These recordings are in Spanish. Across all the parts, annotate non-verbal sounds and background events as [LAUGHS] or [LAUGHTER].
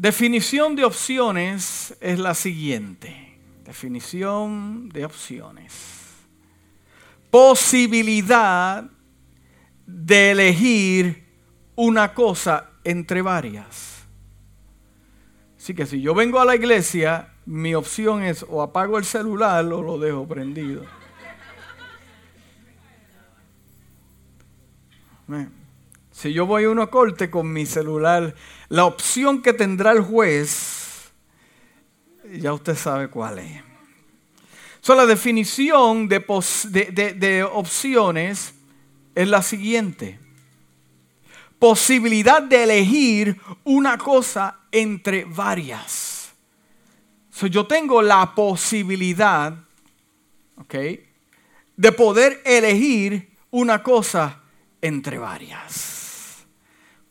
Definición de opciones es la siguiente. Definición de opciones. Posibilidad de elegir una cosa entre varias. Así que si yo vengo a la iglesia, mi opción es o apago el celular o lo dejo prendido. Si yo voy a una corte con mi celular, la opción que tendrá el juez, ya usted sabe cuál es. La definición de, de opciones es la siguiente. Posibilidad de elegir una cosa entre varias. So, yo tengo la posibilidad, ¿ok? De poder elegir una cosa entre varias.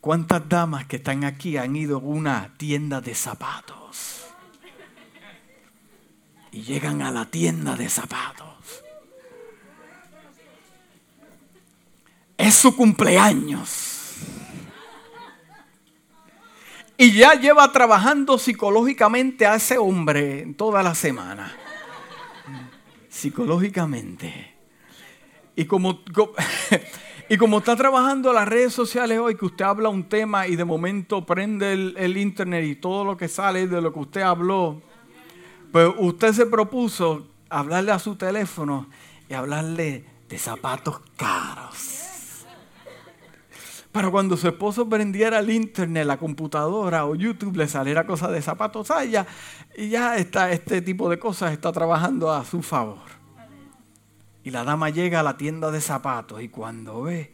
¿Cuántas damas que están aquí han ido a una tienda de zapatos? Y llegan a la tienda de zapatos. Es su cumpleaños. Y ya lleva trabajando psicológicamente a ese hombre toda la semana. Psicológicamente. Y como, [LAUGHS] y como está trabajando las redes sociales hoy, que usted habla un tema y de momento prende el, internet y todo lo que sale de lo que usted habló, pues usted se propuso hablarle a su teléfono y hablarle de zapatos caros. Para cuando su esposo prendiera el internet, la computadora o YouTube, le saliera cosas de zapatos a ella, y ya está, este tipo de cosas está trabajando a su favor. Y la dama llega a la tienda de zapatos y cuando ve,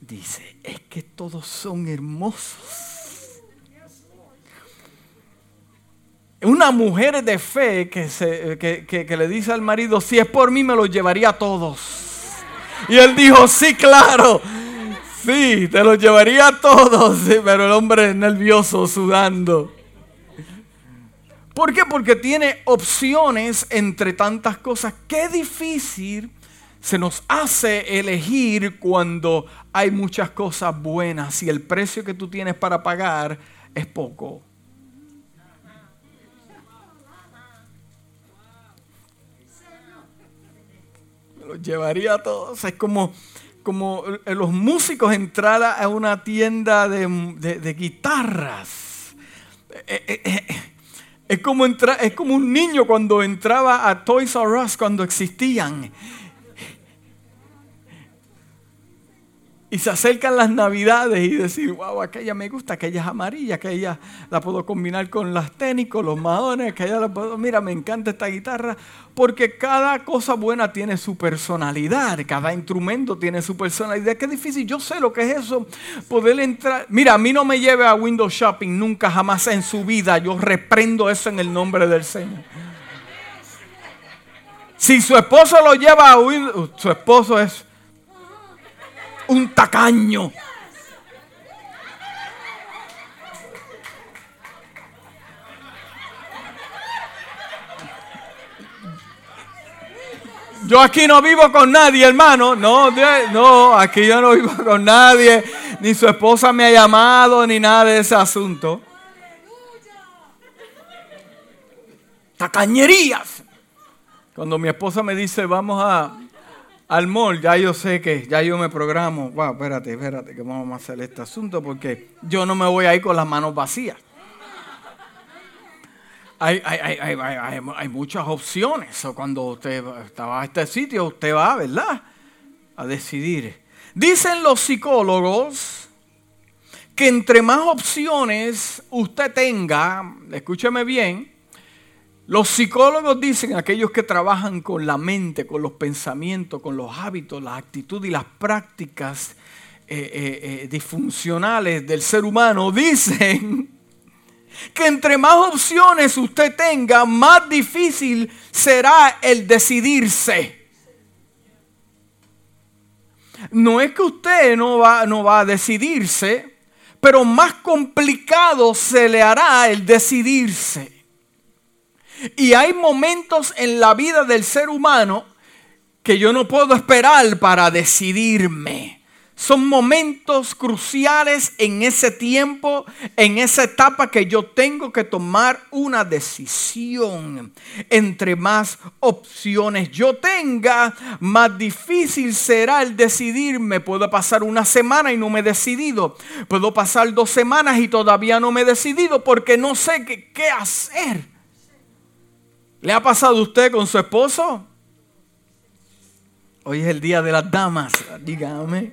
dice, es que todos son hermosos. Una mujer de fe que, le dice al marido, si es por mí me los llevaría a todos. Y él dijo, sí, claro, sí, te los llevaría a todos. pero el hombre es nervioso, sudando. ¿Por qué? Porque tiene opciones entre tantas cosas. Qué difícil se nos hace elegir cuando hay muchas cosas buenas y el precio que tú tienes para pagar es poco. Me lo llevaría a todos. Es como, como los músicos entrar a una tienda de, guitarras. Eh, eh, eh, es como, entrar, es como un niño cuando entraba a Toys R Us cuando existían Y se acercan las navidades y decir, wow, aquella me gusta, aquella es amarilla, aquella la puedo combinar con las tenis, con los maones, aquella la puedo, mira, me encanta esta guitarra, porque cada cosa buena tiene su personalidad, cada instrumento tiene su personalidad. Qué difícil, yo sé lo que es eso, poder entrar. Mira, a mí no me lleve a Windows Shopping nunca, jamás en su vida, yo reprendo eso en el nombre del Señor. Si su esposo lo lleva a Windows, su esposo es un tacaño. Yo aquí no vivo con nadie, hermano. No, no, aquí yo no vivo con nadie. Ni su esposa me ha llamado, ni nada de ese asunto. Tacañerías. Cuando mi esposa me dice, vamos a, al mall, ya yo sé que, ya yo me programo, wow, espérate, espérate, que vamos a hacer este asunto porque yo no me voy a ir con las manos vacías. Hay, hay, muchas opciones. Cuando usted va a este sitio, usted va, ¿verdad? A decidir. Dicen los psicólogos que entre más opciones usted tenga, escúcheme bien, los psicólogos dicen, aquellos que trabajan con la mente, con los pensamientos, con los hábitos, la actitud y las prácticas eh, eh, eh, disfuncionales del ser humano, [LAUGHS] dicen que entre más opciones usted tenga, más difícil será el decidirse. No es que usted no va, no va a decidirse, pero más complicado se le hará el decidirse. Y hay momentos en la vida del ser humano que yo no puedo esperar para decidirme. Son momentos cruciales en ese tiempo, en esa etapa que yo tengo que tomar una decisión. Entre más opciones yo tenga, más difícil será el decidirme. Puedo pasar una semana y no me he decidido. Puedo pasar dos semanas y todavía no me he decidido porque no sé qué, hacer. ¿Le ha pasado a usted con su esposo? Hoy es el día de las damas, dígame.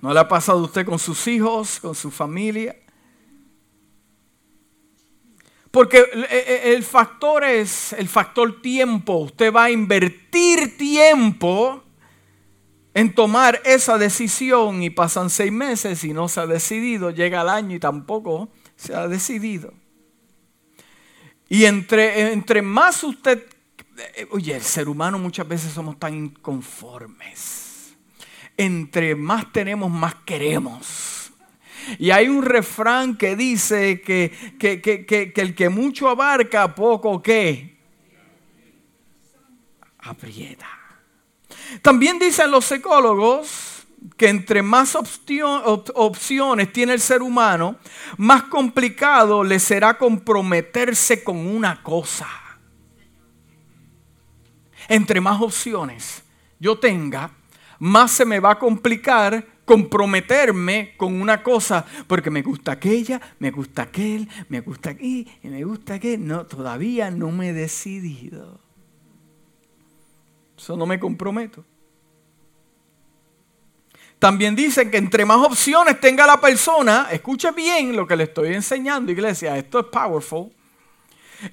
¿No le ha pasado a usted con sus hijos, con su familia? Porque el factor es el factor tiempo. Usted va a invertir tiempo en tomar esa decisión y pasan seis meses y no se ha decidido. Llega el año y tampoco se ha decidido. Y entre, entre más usted... Eh, oye, el ser humano muchas veces somos tan inconformes entre más tenemos, más queremos. Y hay un refrán que dice que, que, el que mucho abarca, poco que aprieta. También dicen los psicólogos que entre más opciones tiene el ser humano, más complicado le será comprometerse con una cosa. Entre más opciones yo tenga, más se me va a complicar comprometerme con una cosa, porque me gusta aquella, me gusta aquel, me gusta aquí, y me gusta aquel. No, todavía no me he decidido. Eso no me comprometo. También dicen que entre más opciones tenga la persona, escuche bien lo que le estoy enseñando, iglesia, esto es powerful.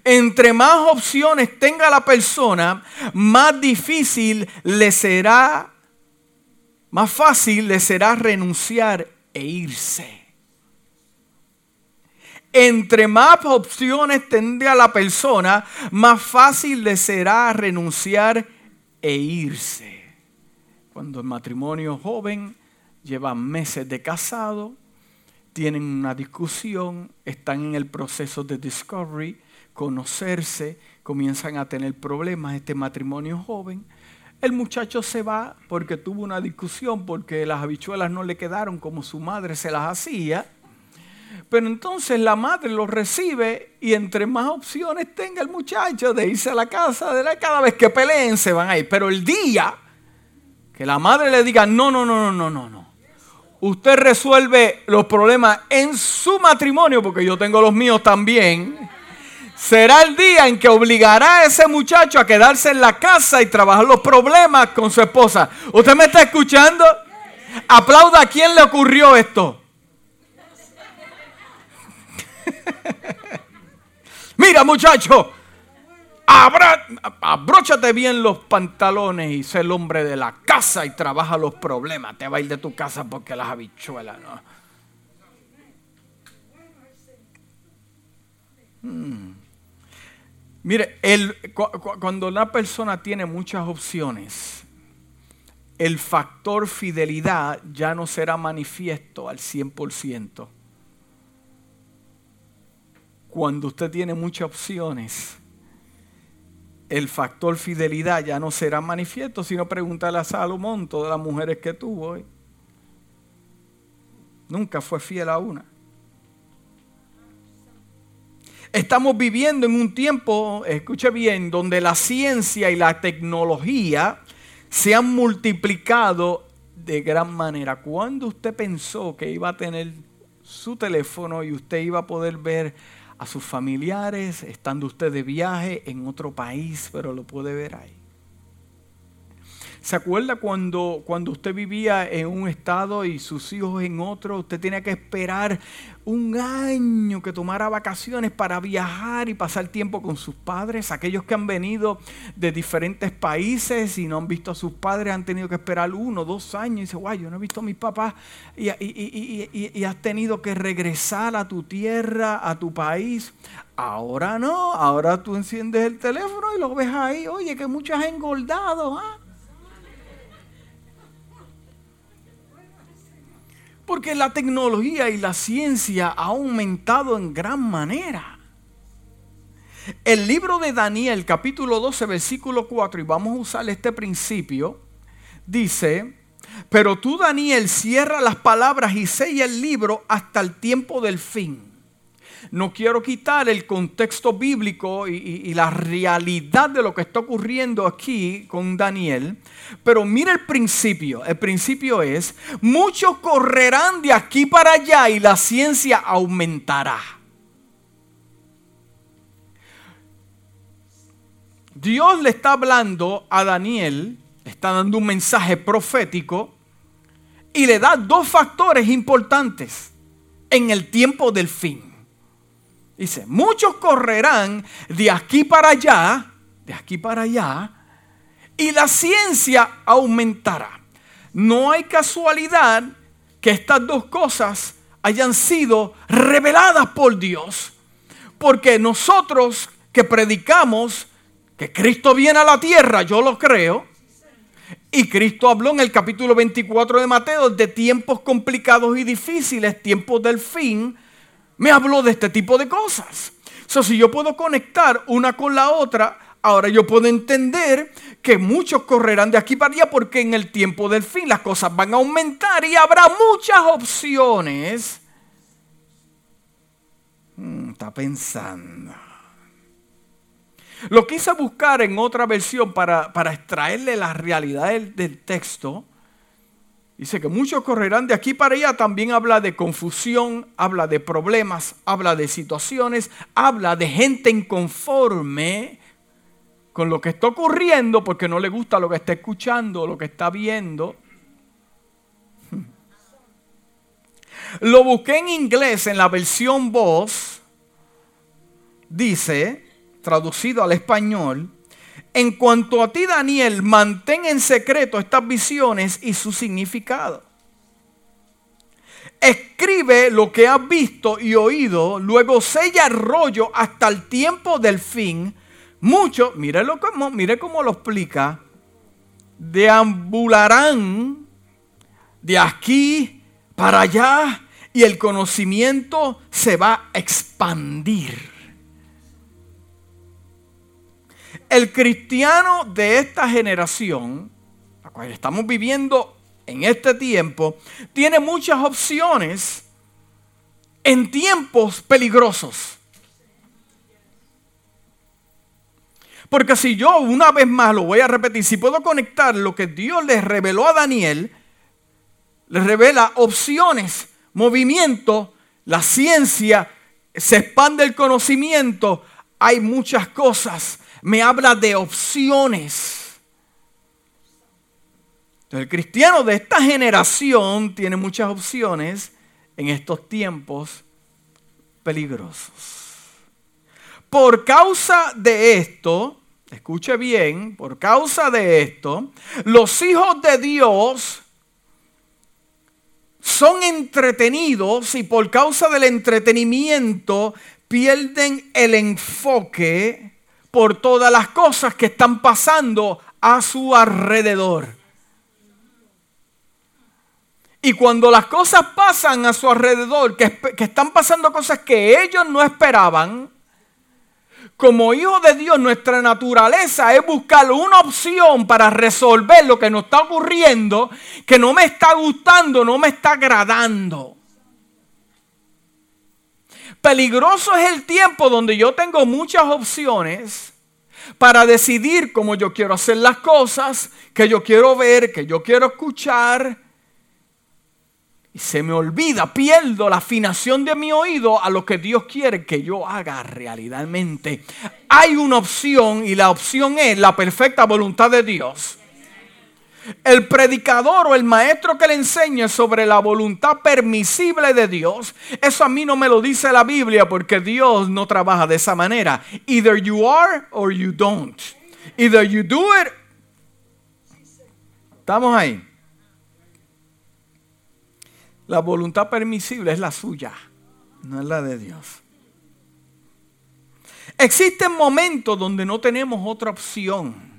Entre más opciones tenga la persona, más difícil le será más fácil le será renunciar e irse. Entre más opciones tendrá la persona, más fácil le será renunciar e irse. Cuando el matrimonio joven lleva meses de casado, tienen una discusión, están en el proceso de discovery, conocerse, comienzan a tener problemas este matrimonio joven el muchacho se va porque tuvo una discusión, porque las habichuelas no le quedaron como su madre se las hacía. Pero entonces la madre lo recibe y entre más opciones tenga el muchacho de irse a la casa, de la, cada vez que peleen se van a ir. Pero el día que la madre le diga, no, no, no, no, no, no, no. Usted resuelve los problemas en su matrimonio, porque yo tengo los míos también será el día en que obligará a ese muchacho a quedarse en la casa y trabajar los problemas con su esposa. ¿Usted me está escuchando? Aplauda a quién le ocurrió esto. [LAUGHS] Mira muchacho, abróchate bien los pantalones y sé el hombre de la casa y trabaja los problemas. Te va a ir de tu casa porque las habichuelas, ¿no? Hmm. Mire, cuando una persona tiene muchas opciones, el factor fidelidad ya no será manifiesto al 100%. Cuando usted tiene muchas opciones, el factor fidelidad ya no será manifiesto, sino preguntarle a Salomón, todas las mujeres que tuvo. Nunca fue fiel a una. Estamos viviendo en un tiempo, escuche bien, donde la ciencia y la tecnología se han multiplicado de gran manera. ¿Cuándo usted pensó que iba a tener su teléfono y usted iba a poder ver a sus familiares estando usted de viaje en otro país, pero lo puede ver ahí? ¿Se acuerda cuando, cuando usted vivía en un estado y sus hijos en otro? Usted tenía que esperar un año que tomara vacaciones para viajar y pasar tiempo con sus padres. Aquellos que han venido de diferentes países y no han visto a sus padres han tenido que esperar uno, dos años. Y dice, guay, yo no he visto a mis papás. Y, y has tenido que regresar a tu tierra, a tu país. Ahora no, ahora tú enciendes el teléfono y lo ves ahí. Oye, que muchos han engordado. ¿ah? Porque la tecnología y la ciencia ha aumentado en gran manera. El libro de Daniel, capítulo 12, versículo 4, y vamos a usar este principio, dice, pero tú Daniel cierra las palabras y sella el libro hasta el tiempo del fin. No quiero quitar el contexto bíblico y, la realidad de lo que está ocurriendo aquí con Daniel, pero mira el principio. El principio es, muchos correrán de aquí para allá y la ciencia aumentará. Dios le está hablando a Daniel, le está dando un mensaje profético y le da dos factores importantes en el tiempo del fin. Dice, muchos correrán de aquí para allá, de aquí para allá, y la ciencia aumentará. No hay casualidad que estas dos cosas hayan sido reveladas por Dios, porque nosotros que predicamos que Cristo viene a la tierra, yo lo creo, y Cristo habló en el capítulo 24 de Mateo de tiempos complicados y difíciles, tiempos del fin, me habló de este tipo de cosas. So, si yo puedo conectar una con la otra, ahora yo puedo entender que muchos correrán de aquí para allá porque en el tiempo del fin las cosas van a aumentar y habrá muchas opciones. Hmm, está pensando. Lo quise buscar en otra versión para, extraerle la realidad del texto Dice que muchos correrán de aquí para allá. También habla de confusión, habla de problemas, habla de situaciones, habla de gente inconforme con lo que está ocurriendo porque no le gusta lo que está escuchando, lo que está viendo. Lo busqué en inglés en la versión voz. Dice, traducido al español, en cuanto a ti, Daniel, mantén en secreto estas visiones y su significado. Escribe lo que has visto y oído, luego sella el rollo hasta el tiempo del fin. Muchos, mire, cómo, mire cómo lo explica, deambularán de aquí para allá y el conocimiento se va a expandir. El cristiano de esta generación, la cual estamos viviendo en este tiempo, tiene muchas opciones en tiempos peligrosos. Porque si yo una vez más lo voy a repetir, si puedo conectar lo que Dios les reveló a Daniel, les revela opciones, movimiento, la ciencia, se expande el conocimiento, hay muchas cosas me habla de opciones. el cristiano de esta generación tiene muchas opciones en estos tiempos peligrosos. Por causa de esto, escuche bien, por causa de esto, los hijos de Dios son entretenidos y por causa del entretenimiento pierden el enfoque por todas las cosas que están pasando a su alrededor. Y cuando las cosas pasan a su alrededor, que, están pasando cosas que ellos no esperaban, como hijos de Dios, nuestra naturaleza es buscar una opción para resolver lo que nos está ocurriendo, que no me está gustando, no me está agradando. Peligroso es el tiempo donde yo tengo muchas opciones para decidir cómo yo quiero hacer las cosas, que yo quiero ver, que yo quiero escuchar. Y se me olvida, pierdo la afinación de mi oído a lo que Dios quiere que yo haga realmente. Hay una opción y la opción es la perfecta voluntad de Dios el predicador o el maestro que le enseñe sobre la voluntad permisible de Dios, eso a mí no me lo dice la Biblia porque Dios no trabaja de esa manera. Either you are or you don't. Either you do it. Estamos ahí. La voluntad permisible es la suya, no es la de Dios. Existen momentos donde no tenemos otra opción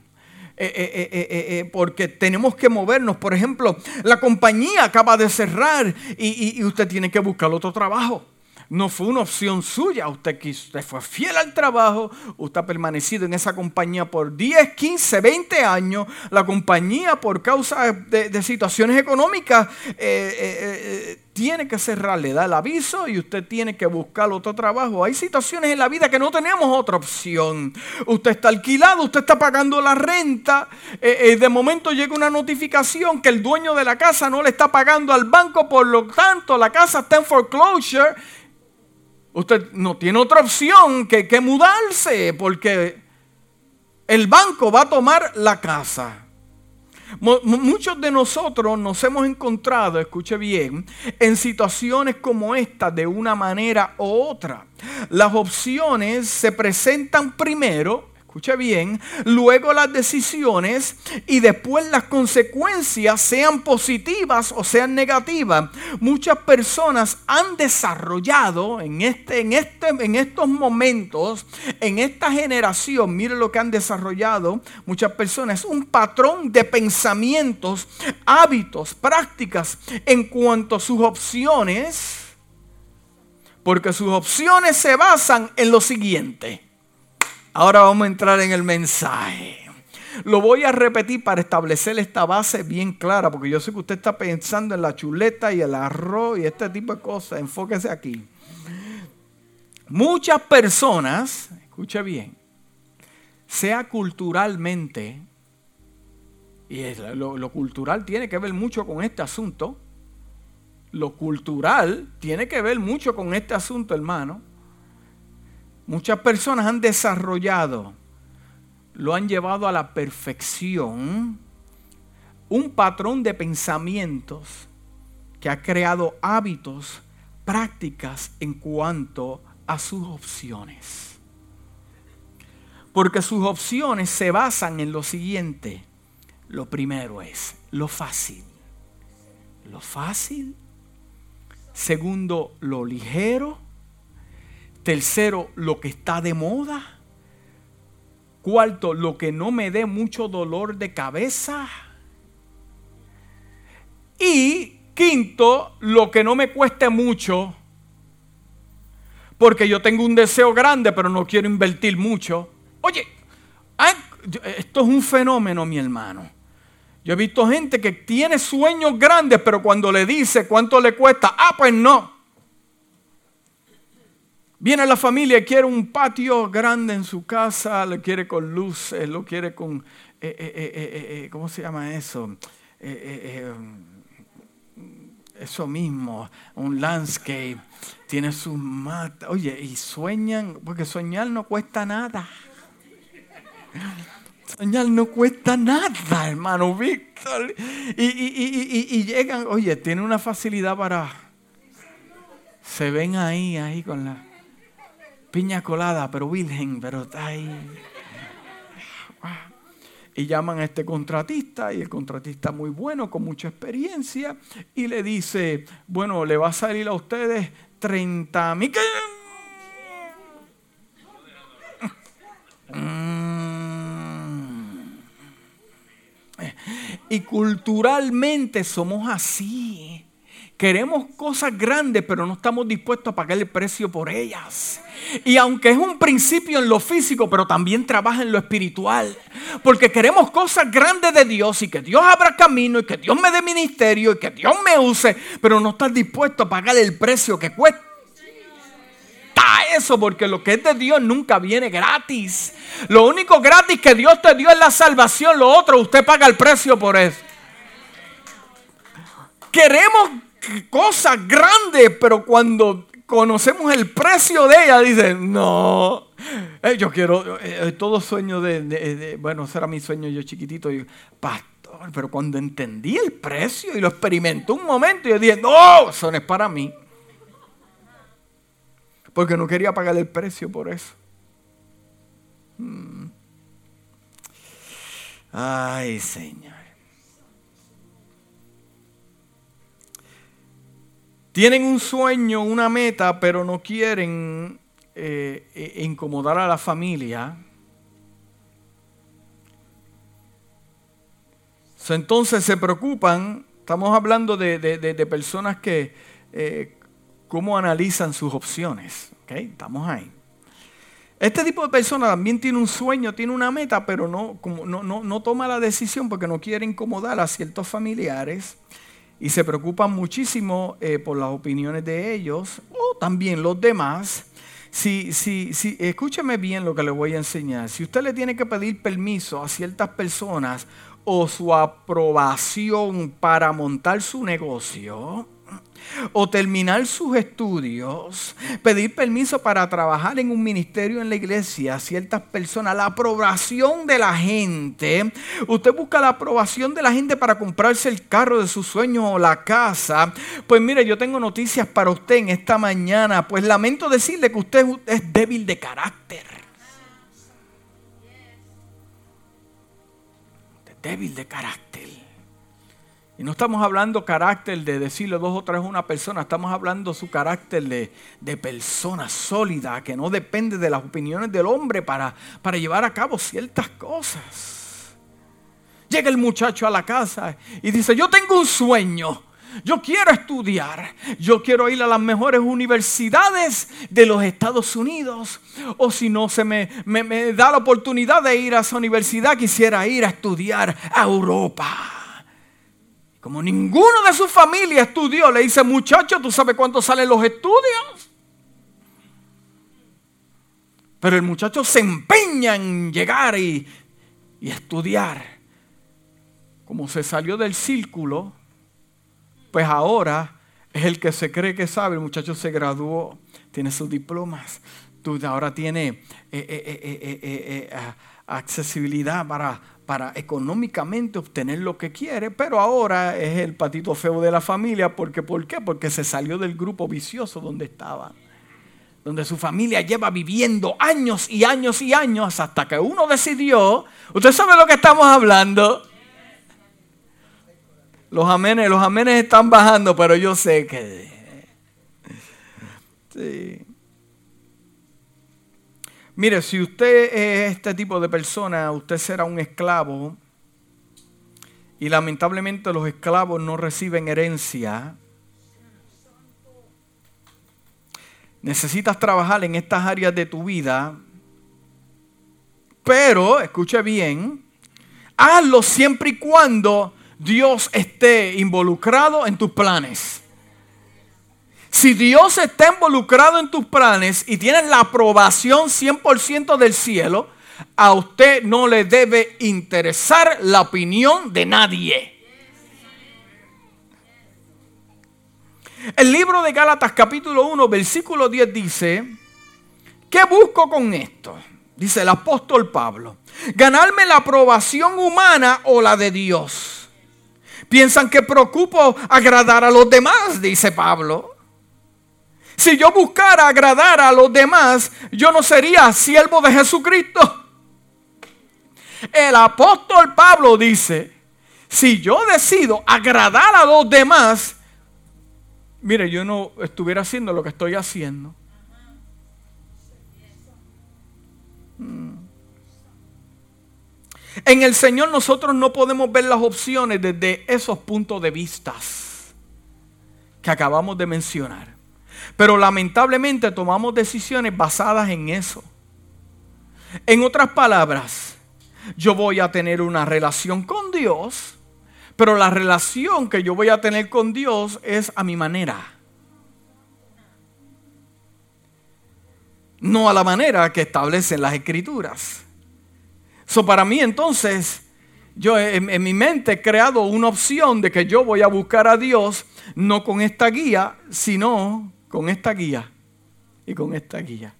eh, eh, eh, porque tenemos que movernos. Por ejemplo, la compañía acaba de cerrar y, usted tiene que buscar otro trabajo. No fue una opción suya. Usted, fue fiel al trabajo. Usted ha permanecido en esa compañía por 10, 15, 20 años. La compañía, por causa de, situaciones económicas, eh, eh, eh, tiene que cerrar. Le da el aviso y usted tiene que buscar otro trabajo. Hay situaciones en la vida que no tenemos otra opción. Usted está alquilado, usted está pagando la renta. de momento llega una notificación que el dueño de la casa no le está pagando al banco. Por lo tanto, la casa está en foreclosure Usted no tiene otra opción que, que mudarse porque el banco va a tomar la casa. Muchos de nosotros nos hemos encontrado, escuche bien, en situaciones como esta de una manera u otra. Las opciones se presentan primero escuche bien, luego las decisiones y después las consecuencias, sean positivas o sean negativas. Muchas personas han desarrollado en, este, en, este, en estos momentos, en esta generación, mire lo que han desarrollado muchas personas, un patrón de pensamientos, hábitos, prácticas en cuanto a sus opciones, porque sus opciones se basan en lo siguiente. Ahora vamos a entrar en el mensaje. Lo voy a repetir para establecer esta base bien clara, porque yo sé que usted está pensando en la chuleta y el arroz y este tipo de cosas. Enfóquese aquí. Muchas personas, escuche bien, sea culturalmente, y lo, lo cultural tiene que ver mucho con este asunto, lo cultural tiene que ver mucho con este asunto, hermano Muchas personas han desarrollado, lo han llevado a la perfección, un patrón de pensamientos que ha creado hábitos, prácticas en cuanto a sus opciones. Porque sus opciones se basan en lo siguiente. Lo primero es lo fácil. Lo fácil. Segundo, lo ligero. Tercero, lo que está de moda. Cuarto, lo que no me dé mucho dolor de cabeza. Y quinto, lo que no me cueste mucho. Porque yo tengo un deseo grande, pero no quiero invertir mucho. Oye, esto es un fenómeno, mi hermano. Yo he visto gente que tiene sueños grandes, pero cuando le dice cuánto le cuesta, ah, pues no. Viene la familia, quiere un patio grande en su casa, lo quiere con luces, lo quiere con, eh, eh, eh, ¿cómo se llama eso? eso mismo, un landscape, tiene sus matas, oye, y sueñan, porque soñar no cuesta nada. Soñar no cuesta nada, hermano Víctor. Y, y, llegan, oye, tiene una facilidad para... Se ven ahí, ahí con la piña colada, pero virgen, pero está ahí. Y llaman a este contratista y el contratista muy bueno, con mucha experiencia, y le dice, bueno, le va a salir a ustedes 30 mil... Mm. Y culturalmente somos así. Queremos cosas grandes, pero no estamos dispuestos a pagar el precio por ellas. Y aunque es un principio en lo físico, pero también trabaja en lo espiritual. Porque queremos cosas grandes de Dios y que Dios abra camino y que Dios me dé ministerio y que Dios me use, pero no estás dispuesto a pagar el precio que cuesta eso, porque lo que es de Dios nunca viene gratis. Lo único gratis que Dios te dio es la salvación, lo otro usted paga el precio por eso. Queremos cosa grande, pero cuando conocemos el precio de ella, dicen, no, eh, yo quiero, eh, eh, todo sueño de, bueno, será mi sueño yo chiquitito, y, pastor, pero cuando entendí el precio y lo experimenté un momento, yo dije, no, eso no es para mí. Porque no quería pagar el precio por eso. Hmm. Ay, Señor. Tienen un sueño, una meta, pero no quieren eh, eh, incomodar a la familia. Entonces se preocupan, estamos hablando de, personas que eh, cómo analizan sus opciones. ¿Okay? Estamos ahí. Este tipo de persona también tiene un sueño, tiene una meta, pero no, no, no, toma la decisión porque no quiere incomodar a ciertos familiares y se preocupan muchísimo eh, por las opiniones de ellos o también los demás. Si, si, si, escúcheme bien lo que le voy a enseñar. Si usted le tiene que pedir permiso a ciertas personas o su aprobación para montar su negocio, o terminar sus estudios, pedir permiso para trabajar en un ministerio en la iglesia, ciertas personas, la aprobación de la gente. Usted busca la aprobación de la gente para comprarse el carro de sus sueños o la casa. Pues mire, yo tengo noticias para usted en esta mañana. Pues lamento decirle que usted es débil de carácter. débil de carácter. Y no estamos hablando carácter de decirle dos o tres a una persona, estamos hablando su carácter de, de, persona sólida, que no depende de las opiniones del hombre para, para llevar a cabo ciertas cosas. Llega el muchacho a la casa y dice, yo tengo un sueño, yo quiero estudiar, yo quiero ir a las mejores universidades de los Estados Unidos, o si no se me, me, me da la oportunidad de ir a esa universidad, quisiera ir a estudiar a Europa. Como ninguno de su familia estudió, le dice, muchacho, ¿tú sabes cuánto salen los estudios? Pero el muchacho se empeña en llegar y, y estudiar. Como se salió del círculo, pues ahora es el que se cree que sabe. El muchacho se graduó, tiene sus diplomas. Ahora tiene eh, eh, eh, accesibilidad para para económicamente obtener lo que quiere, pero ahora es el patito feo de la familia. Porque, ¿Por qué? Porque se salió del grupo vicioso donde estaba. Donde su familia lleva viviendo años y años y años hasta que uno decidió. Usted sabe lo que estamos hablando. Los amenes, los amenes están bajando, pero yo sé que. Sí. Mire, si usted es este tipo de persona, usted será un esclavo. Y lamentablemente los esclavos no reciben herencia. Necesitas trabajar en estas áreas de tu vida. Pero, escuche bien, hazlo siempre y cuando Dios esté involucrado en tus planes. Si Dios está involucrado en tus planes y tienes la aprobación 100% del cielo, a usted no le debe interesar la opinión de nadie. El libro de Gálatas capítulo 1 versículo 10 dice, ¿qué busco con esto? Dice el apóstol Pablo, ganarme la aprobación humana o la de Dios. Piensan que preocupo agradar a los demás, dice Pablo. Si yo buscara agradar a los demás, yo no sería siervo de Jesucristo. El apóstol Pablo dice, si yo decido agradar a los demás, mire, yo no estuviera haciendo lo que estoy haciendo. Hmm. En el Señor nosotros no podemos ver las opciones desde esos puntos de vista que acabamos de mencionar. Pero lamentablemente tomamos decisiones basadas en eso. En otras palabras, yo voy a tener una relación con Dios, pero la relación que yo voy a tener con Dios es a mi manera. No a la manera que establecen las escrituras. So, para mí entonces, yo en, en mi mente he creado una opción de que yo voy a buscar a Dios no con esta guía, sino con esta guía y con esta guía.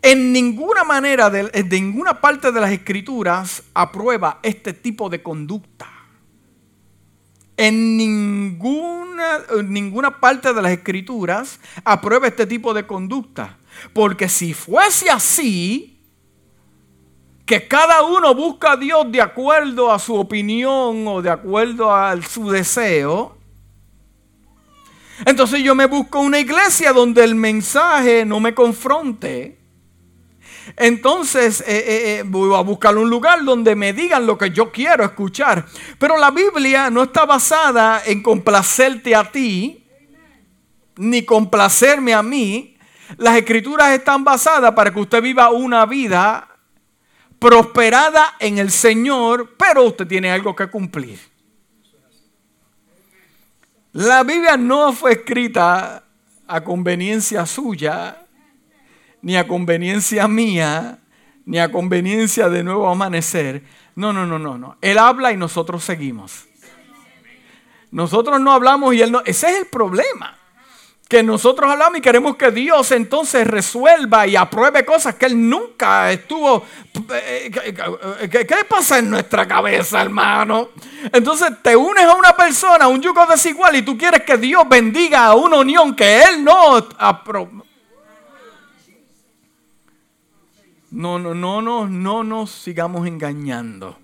En ninguna manera, de, ninguna parte de las escrituras aprueba este tipo de conducta. En ninguna, ninguna parte de las escrituras aprueba este tipo de conducta. Porque si fuese así, que cada uno busca a Dios de acuerdo a su opinión o de acuerdo a su deseo, entonces yo me busco una iglesia donde el mensaje no me confronte. entonces eh, voy a buscar un lugar donde me digan lo que yo quiero escuchar. Pero la Biblia no está basada en complacerte a ti, ni complacerme a mí. Las escrituras están basadas para que usted viva una vida prosperada en el Señor, pero usted tiene algo que cumplir. La Biblia no fue escrita a conveniencia suya, ni a conveniencia mía, ni a conveniencia de nuevo amanecer. No, no, no, no, no. Él habla y nosotros seguimos. Nosotros no hablamos y él no. Ese es el problema que nosotros hablamos y queremos que Dios entonces resuelva y apruebe cosas que Él nunca estuvo. Eh, ¿Qué, pasa en nuestra cabeza, hermano? Entonces te unes a una persona, a un yugo desigual, y tú quieres que Dios bendiga a una unión que Él no aprobó. No, no, no, no, no nos sigamos engañando.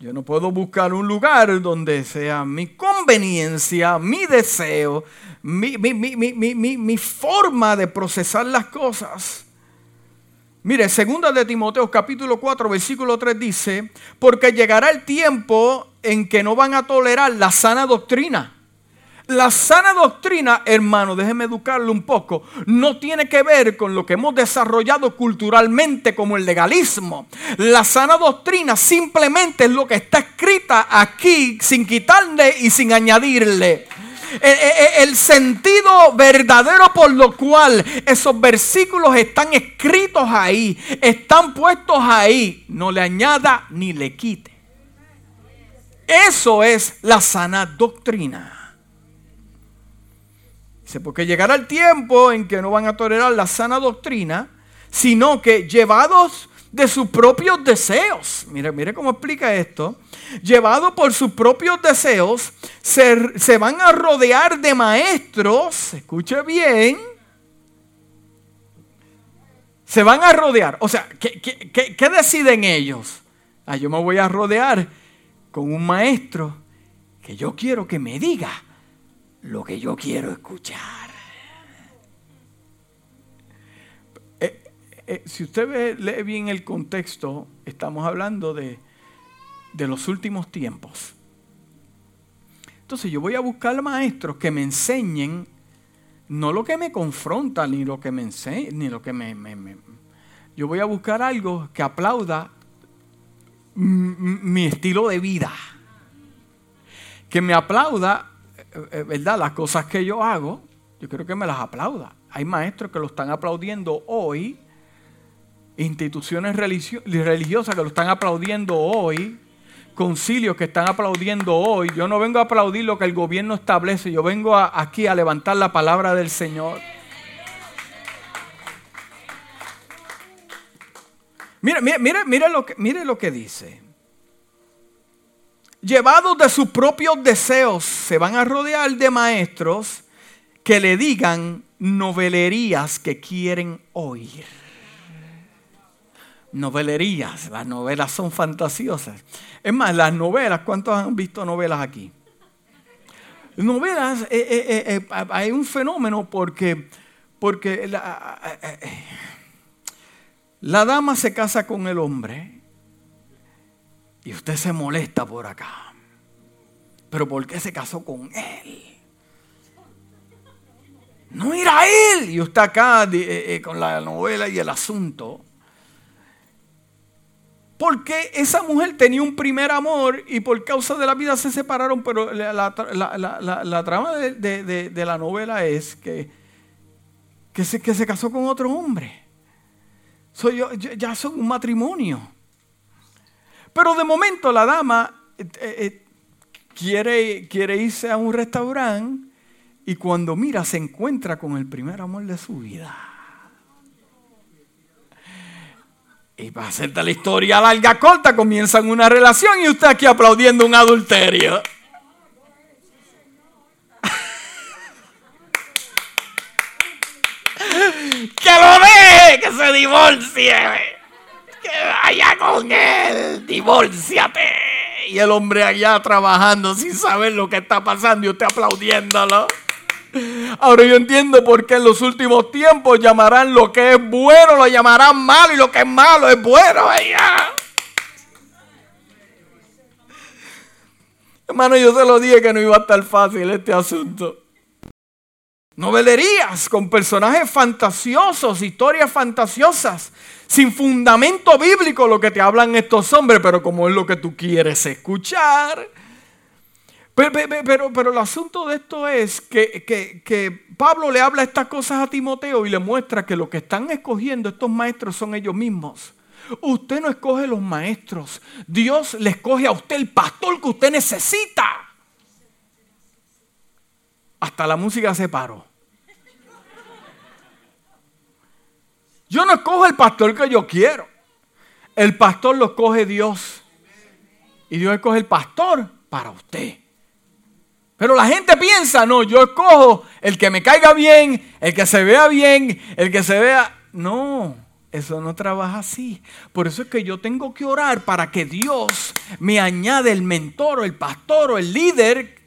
Yo no puedo buscar un lugar donde sea mi conveniencia, mi deseo, mi, mi, forma de procesar las cosas. Mire, segunda de Timoteo capítulo 4 versículo 3 dice, porque llegará el tiempo en que no van a tolerar la sana doctrina la sana doctrina, hermano, déjeme educarlo un poco, no tiene que ver con lo que hemos desarrollado culturalmente como el legalismo. La sana doctrina simplemente es lo que está escrita aquí sin quitarle y sin añadirle. Eh, eh, eh, el sentido verdadero por lo cual esos versículos están escritos ahí, están puestos ahí, no le añada ni le quite. Eso es la sana doctrina. Porque llegará el tiempo en que no van a tolerar la sana doctrina, sino que llevados de sus propios deseos, mire, mire cómo explica esto, llevados por sus propios deseos, se, van a rodear de maestros, escuche bien, se van a rodear. O sea, ¿qué, qué deciden ellos? Ah, yo me voy a rodear con un maestro que yo quiero que me diga lo que yo quiero escuchar. Eh, eh, si usted lee bien el contexto, estamos hablando de, de los últimos tiempos. Entonces yo voy a buscar maestros que me enseñen no lo que me confronta, ni lo que me enseña, ni lo que me, Yo voy a buscar algo que aplauda mi estilo de vida. Que me aplauda ¿verdad? Las cosas que yo hago, yo quiero que me las aplauda. Hay maestros que lo están aplaudiendo hoy, instituciones religiosas que lo están aplaudiendo hoy, concilios que están aplaudiendo hoy. Yo no vengo a aplaudir lo que el gobierno establece, yo vengo aquí a levantar la palabra del Señor. Mire, mire, mire, mire, lo, que, mire lo que dice llevados de sus propios deseos, se van a rodear de maestros que le digan novelerías que quieren oír. Novelerías, las novelas son fantasiosas. Es más, las novelas, ¿cuántos han visto novelas aquí? Novelas, eh, eh, eh, hay un fenómeno porque, porque la, la dama se casa con el hombre y usted se molesta por acá. Pero ¿por qué se casó con él? No era él. Y usted acá eh, eh, con la novela y el asunto. Porque esa mujer tenía un primer amor y por causa de la vida se separaron, pero la, trama de, la novela es que, que, se, que se casó con otro hombre. Yo, ya son un matrimonio. Pero de momento la dama eh, eh, eh, quiere, quiere irse a un restaurante y cuando mira se encuentra con el primer amor de su vida. Y para hacerte la historia larga, corta, comienzan una relación y usted aquí aplaudiendo un adulterio. [LAUGHS] que lo deje, que se divorcie vaya con él, divórciate. Y el hombre allá trabajando sin saber lo que está pasando y usted aplaudiéndolo. Ahora yo entiendo por qué en los últimos tiempos llamarán lo que es bueno, lo llamarán malo y lo que es malo es bueno. Hermano, yo se lo dije que no iba a estar fácil este asunto. Novelerías con personajes fantasiosos, historias fantasiosas, sin fundamento bíblico lo que te hablan estos hombres, pero como es lo que tú quieres escuchar. Pero, pero, el asunto de esto es que, que, Pablo le habla estas cosas a Timoteo y le muestra que lo que están escogiendo estos maestros son ellos mismos. Usted no escoge los maestros. Dios le escoge a usted el pastor que usted necesita. Hasta la música se paró. Yo no escojo el pastor que yo quiero. El pastor lo escoge Dios. Y Dios escoge el pastor para usted. Pero la gente piensa, no, yo escojo el que me caiga bien, el que se vea bien, el que se vea... No, eso no trabaja así. Por eso es que yo tengo que orar para que Dios me añade el mentor o el pastor o el líder.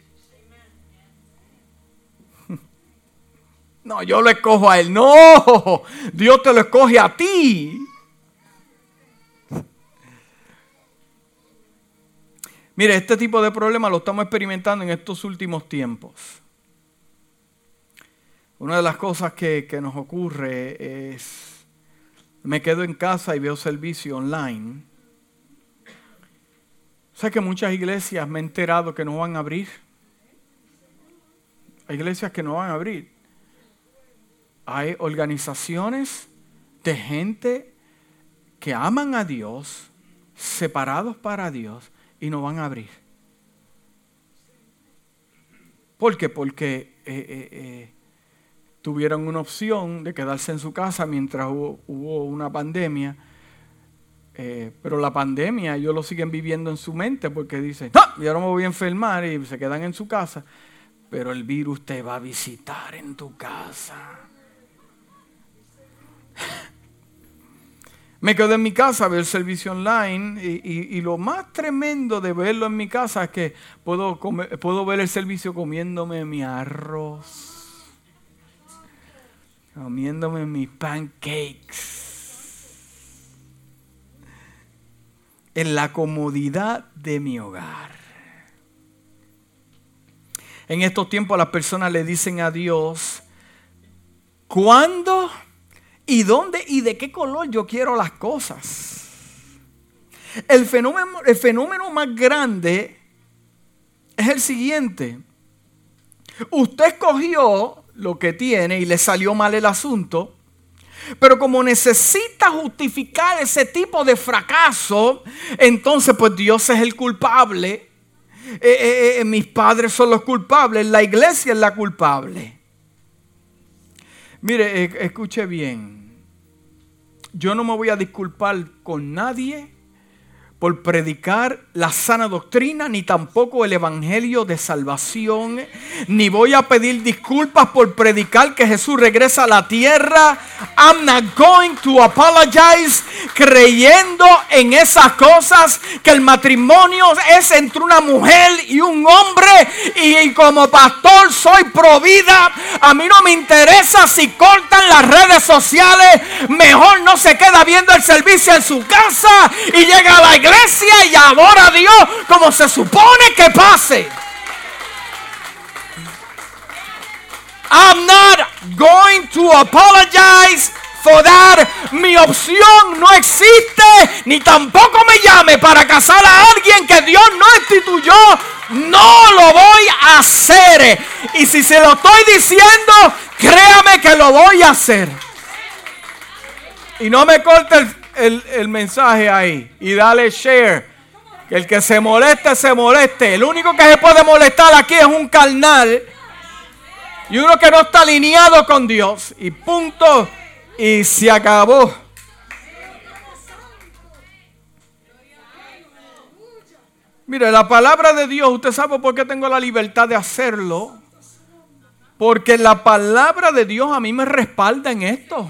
No, yo lo escojo a él. No, Dios te lo escoge a ti. Mire, este tipo de problema lo estamos experimentando en estos últimos tiempos. Una de las cosas que, que nos ocurre es me quedo en casa y veo servicio online. Sé que muchas iglesias me he enterado que no van a abrir. Hay iglesias que no van a abrir. Hay organizaciones de gente que aman a Dios, separados para Dios, y no van a abrir. ¿Por qué? Porque eh, eh, eh, tuvieron una opción de quedarse en su casa mientras hubo, una pandemia. Pero la pandemia ellos lo siguen viviendo en su mente porque dicen, ¡Ah! yo no me voy a enfermar y se quedan en su casa. Pero el virus te va a visitar en tu casa. Me quedo en mi casa a ver el servicio online y, lo más tremendo de verlo en mi casa es que puedo, puedo ver el servicio comiéndome mi arroz comiéndome mis pancakes. En la comodidad de mi hogar. En estos tiempos las personas le dicen a Dios, ¿cuándo y dónde y de qué color yo quiero las cosas? El fenómeno, el fenómeno más grande es el siguiente. Usted escogió lo que tiene y le salió mal el asunto. Pero como necesita justificar ese tipo de fracaso, entonces pues Dios es el culpable. Eh, eh, eh, mis padres son los culpables, la iglesia es la culpable. Mire, escuche bien. Yo no me voy a disculpar con nadie por predicar la sana doctrina, ni tampoco el evangelio de salvación, ni voy a pedir disculpas por predicar que Jesús regresa a la tierra. I'm not going to apologize creyendo en esas cosas que el matrimonio es entre una mujer y un hombre y, como pastor soy pro vida. A mí no me interesa si cortan las redes sociales, mejor no se queda viendo el servicio en su casa y llega a la iglesia y adora a Dios como se supone que pase. I'm not going to apologize for that. Mi opción no existe, ni tampoco me llame para casar a alguien que Dios no instituyó. No lo voy a hacer. Y si se lo estoy diciendo, créame que lo voy a hacer. Y no me corte el el, mensaje ahí y dale share. Que el que se moleste, se moleste. El único que se puede molestar aquí es un carnal. Y uno que no está alineado con Dios. Y punto. Y se acabó. Mire, la palabra de Dios, usted sabe por qué tengo la libertad de hacerlo. Porque la palabra de Dios a mí me respalda en esto.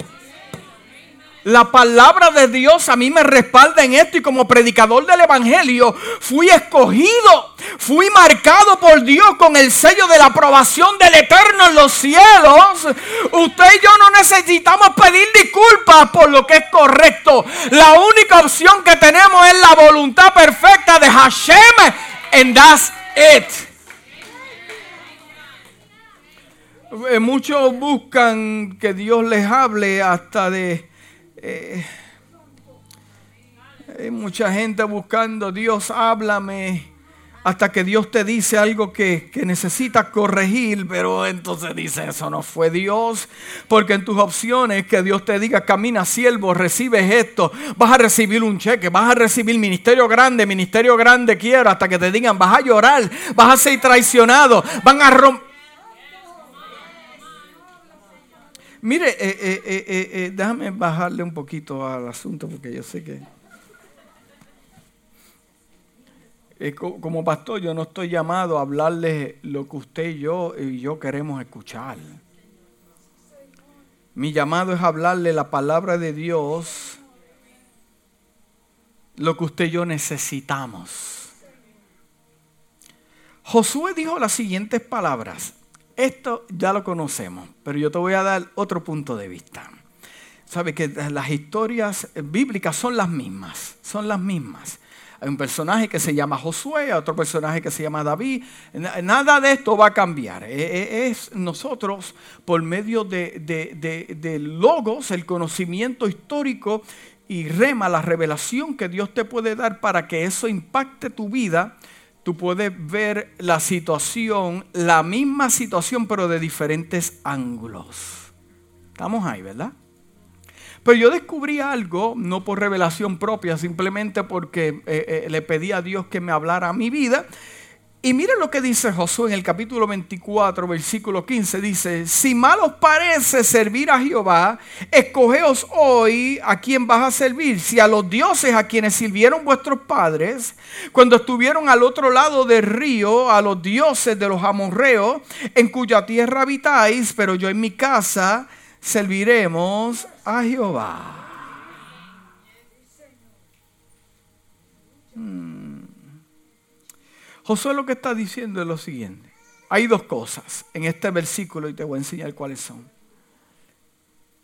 La palabra de Dios a mí me respalda en esto y como predicador del Evangelio fui escogido, fui marcado por Dios con el sello de la aprobación del Eterno en los cielos. Usted y yo no necesitamos pedir disculpas por lo que es correcto. La única opción que tenemos es la voluntad perfecta de Hashem and that's it. Eh, muchos buscan que Dios les hable hasta de eh, hay mucha gente buscando, Dios háblame, hasta que Dios te dice algo que, que necesitas corregir, pero entonces dice, eso no fue Dios, porque en tus opciones que Dios te diga, camina siervo, recibes esto, vas a recibir un cheque, vas a recibir ministerio grande, ministerio grande quiero, hasta que te digan, vas a llorar, vas a ser traicionado, van a romper Mire, eh, eh, eh, déjame bajarle un poquito al asunto porque yo sé que... como pastor yo no estoy llamado a hablarle lo que usted y yo y yo queremos escuchar. Mi llamado es hablarle la palabra de Dios, lo que usted y yo necesitamos. Josué dijo las siguientes palabras. Esto ya lo conocemos, pero yo te voy a dar otro punto de vista. Sabes que las historias bíblicas son las mismas, son las mismas. Hay un personaje que se llama Josué, otro personaje que se llama David. Nada de esto va a cambiar. E, e, es nosotros, por medio de, de logos, el conocimiento histórico y rema, la revelación que Dios te puede dar para que eso impacte tu vida, tú puedes ver la situación, la misma situación, pero de diferentes ángulos. Estamos ahí, ¿verdad? Pero yo descubrí algo, no por revelación propia, simplemente porque eh, eh, le pedí a Dios que me hablara a mi vida. Y miren lo que dice Josué en el capítulo 24, versículo 15. Dice, si mal os parece servir a Jehová, escogeos hoy a quién vas a servir. Si a los dioses a quienes sirvieron vuestros padres, cuando estuvieron al otro lado del río, a los dioses de los amorreos, en cuya tierra habitáis, pero yo en mi casa serviremos a Jehová. Hmm. Josué lo que está diciendo es lo siguiente. Hay dos cosas en este versículo y te voy a enseñar cuáles son.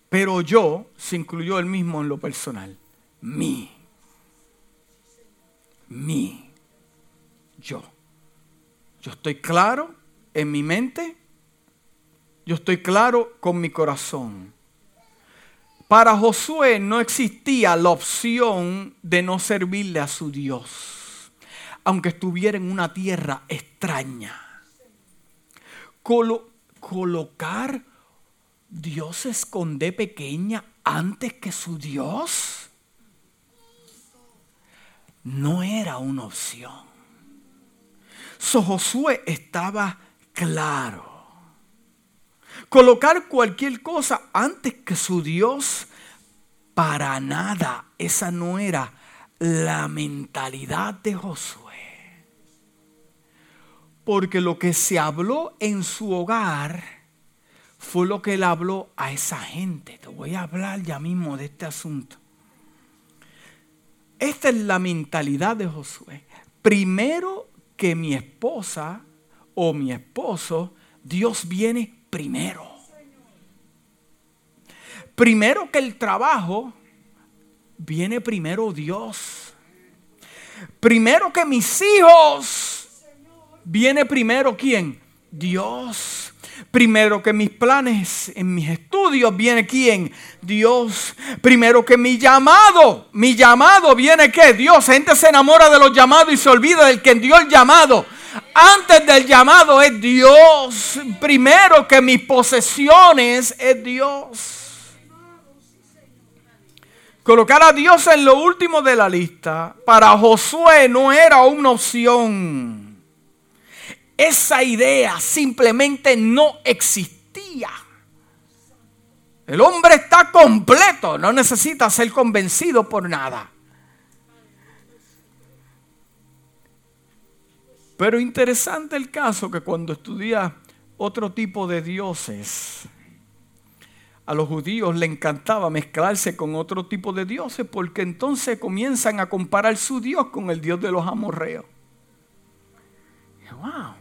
Pero yo, se incluyó él mismo en lo personal, mí, mí, yo. Yo estoy claro en mi mente, yo estoy claro con mi corazón. Para Josué no existía la opción de no servirle a su Dios aunque estuviera en una tierra extraña. colocar dioses con D pequeña antes que su Dios no era una opción. So Josué estaba claro. Colocar cualquier cosa antes que su Dios, para nada. Esa no era la mentalidad de Josué. Porque lo que se habló en su hogar fue lo que él habló a esa gente. Te voy a hablar ya mismo de este asunto. Esta es la mentalidad de Josué. Primero que mi esposa o mi esposo, Dios viene primero. Primero que el trabajo, viene primero Dios. Primero que mis hijos, viene primero quién? Dios. Primero que mis planes, en mis estudios, viene quién? Dios. Primero que mi llamado, mi llamado viene qué? Dios. Gente se enamora de los llamados y se olvida del que dio el llamado. Antes del llamado es Dios. Primero que mis posesiones es Dios. Colocar a Dios en lo último de la lista para Josué no era una opción. Esa idea simplemente no existía. El hombre está completo, no necesita ser convencido por nada. Pero interesante el caso que cuando estudia otro tipo de dioses, a los judíos le encantaba mezclarse con otro tipo de dioses porque entonces comienzan a comparar su Dios con el Dios de los amorreos. wow,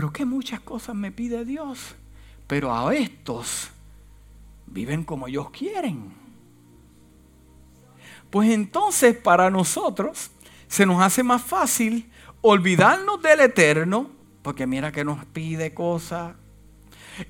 pero qué muchas cosas me pide Dios. Pero a estos viven como ellos quieren. Pues entonces para nosotros se nos hace más fácil olvidarnos del eterno, porque mira que nos pide cosas,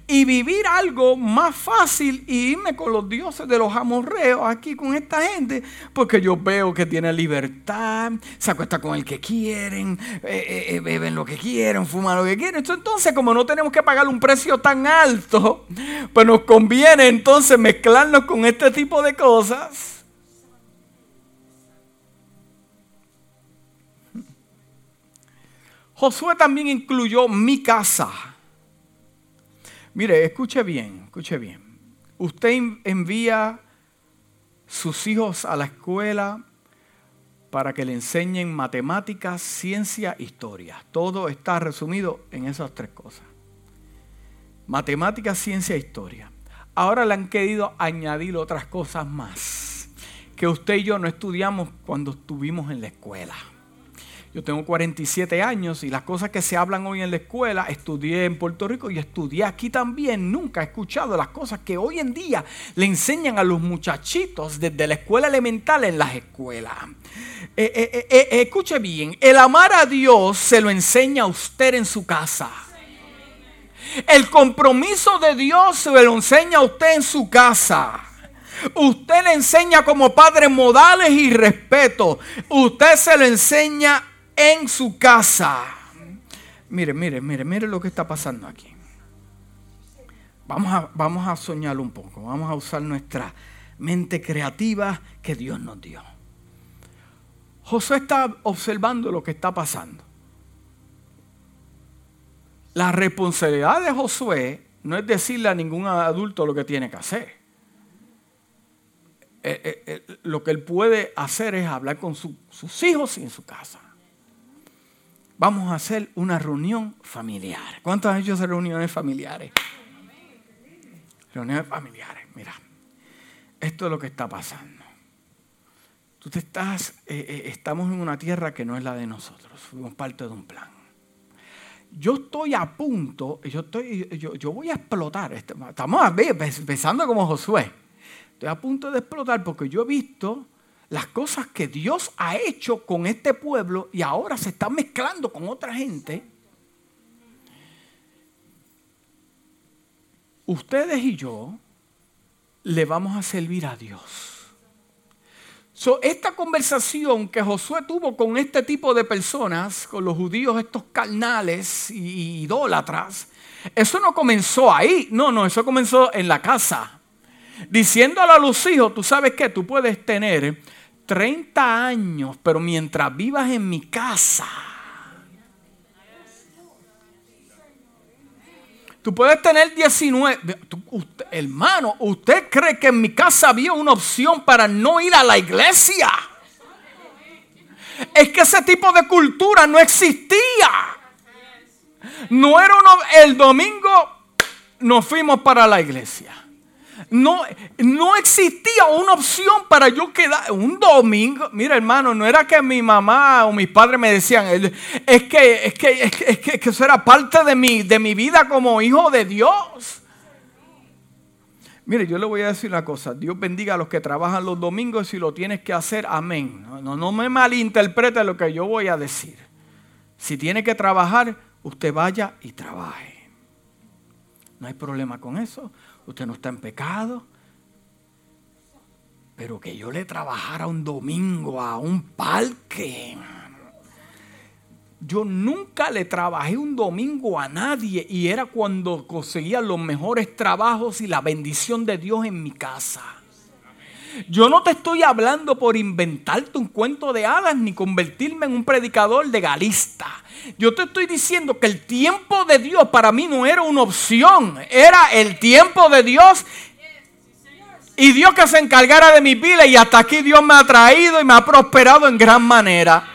y vivir algo más fácil y irme con los dioses de los amorreos aquí con esta gente, porque yo veo que tiene libertad, se acuesta con el que quieren, eh, eh, eh, beben lo que quieren, fuman lo que quieren. Entonces, como no tenemos que pagar un precio tan alto, pues nos conviene entonces mezclarnos con este tipo de cosas Josué también incluyó mi casa. Mire, escuche bien, escuche bien. Usted envía sus hijos a la escuela para que le enseñen matemáticas, ciencia, historia. Todo está resumido en esas tres cosas. Matemáticas, ciencia, historia. Ahora le han querido añadir otras cosas más que usted y yo no estudiamos cuando estuvimos en la escuela. Yo tengo 47 años y las cosas que se hablan hoy en la escuela, estudié en Puerto Rico y estudié aquí también. Nunca he escuchado las cosas que hoy en día le enseñan a los muchachitos desde la escuela elemental en las escuelas. Eh, eh, eh, escuche bien, el amar a Dios se lo enseña a usted en su casa. El compromiso de Dios se lo enseña a usted en su casa. Usted le enseña como padre modales y respeto. Usted se lo enseña en su casa. Mire, mire, mire, mire lo que está pasando aquí. Vamos a, vamos a soñar un poco, vamos a usar nuestra mente creativa que Dios nos dio. Josué está observando lo que está pasando. La responsabilidad de Josué no es decirle a ningún adulto lo que tiene que hacer. Eh, eh, eh, lo que él puede hacer es hablar con sus hijos en su casa vamos a hacer una reunión familiar. ¿Cuántos han hecho reuniones familiares? Reuniones familiares, mira, esto es lo que está pasando. Tú te estás, eh, eh, estamos en una tierra que no es la de nosotros, fuimos parte de un plan. Yo estoy a punto, yo, estoy, yo, yo voy a explotar, este, estamos empezando como Josué, estoy a punto de explotar porque yo he visto las cosas que Dios ha hecho con este pueblo y ahora se está mezclando con otra gente, ustedes y yo le vamos a servir a Dios. esta conversación que Josué tuvo con este tipo de personas, con los judíos, estos carnales y idólatras, eso no comenzó ahí, no, no, eso comenzó en la casa. Diciéndole a los hijos, tú sabes que tú puedes tener 30 años, pero mientras vivas en mi casa, Tú puedes tener 19. hermano, ¿usted cree que en mi casa había una opción para no ir a la iglesia? Es que ese tipo de cultura no existía. No era uno, el domingo nos fuimos para la iglesia no, no existía una opción para yo quedar un domingo. Mira, hermano, no era que mi mamá o mis padres me decían, es que, es que, es que, eso era parte de mi, de mi vida como hijo de Dios. Mire, yo le voy a decir una cosa. Dios bendiga a los que trabajan los domingos si lo tienes que hacer. Amén. No, no me malinterprete lo que yo voy a decir. Si tiene que trabajar, usted vaya y trabaje. No hay problema con eso usted no está en pecado. Pero que yo le trabajara un domingo a un parque. Yo nunca le trabajé un domingo a nadie y era cuando conseguía los mejores trabajos y la bendición de Dios en mi casa. Yo no te estoy hablando por inventarte un cuento de hadas ni convertirme en un predicador legalista. Yo te estoy diciendo que el tiempo de Dios para mí no era una opción, era el tiempo de Dios. Y Dios que se encargara de mi vida y hasta aquí Dios me ha traído y me ha prosperado en gran manera.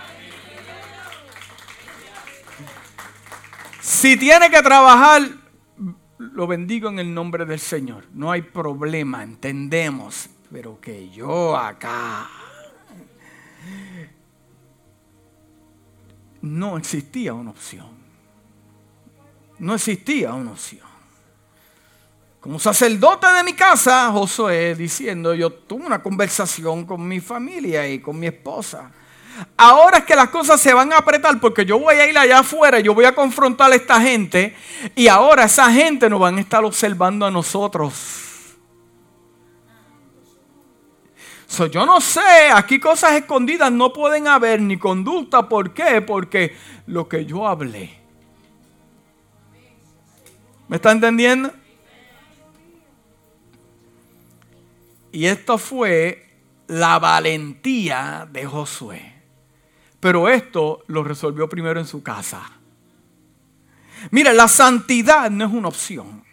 Si tiene que trabajar lo bendigo en el nombre del Señor. No hay problema, entendemos. Pero que yo acá no existía una opción. No existía una opción. Como sacerdote de mi casa, Josué diciendo, yo tuve una conversación con mi familia y con mi esposa. Ahora es que las cosas se van a apretar porque yo voy a ir allá afuera, yo voy a confrontar a esta gente y ahora esa gente nos van a estar observando a nosotros. Yo no sé, aquí cosas escondidas no pueden haber ni conducta. ¿Por qué? Porque lo que yo hablé. ¿Me está entendiendo? Y esto fue la valentía de Josué. Pero esto lo resolvió primero en su casa. Mira, la santidad no es una opción.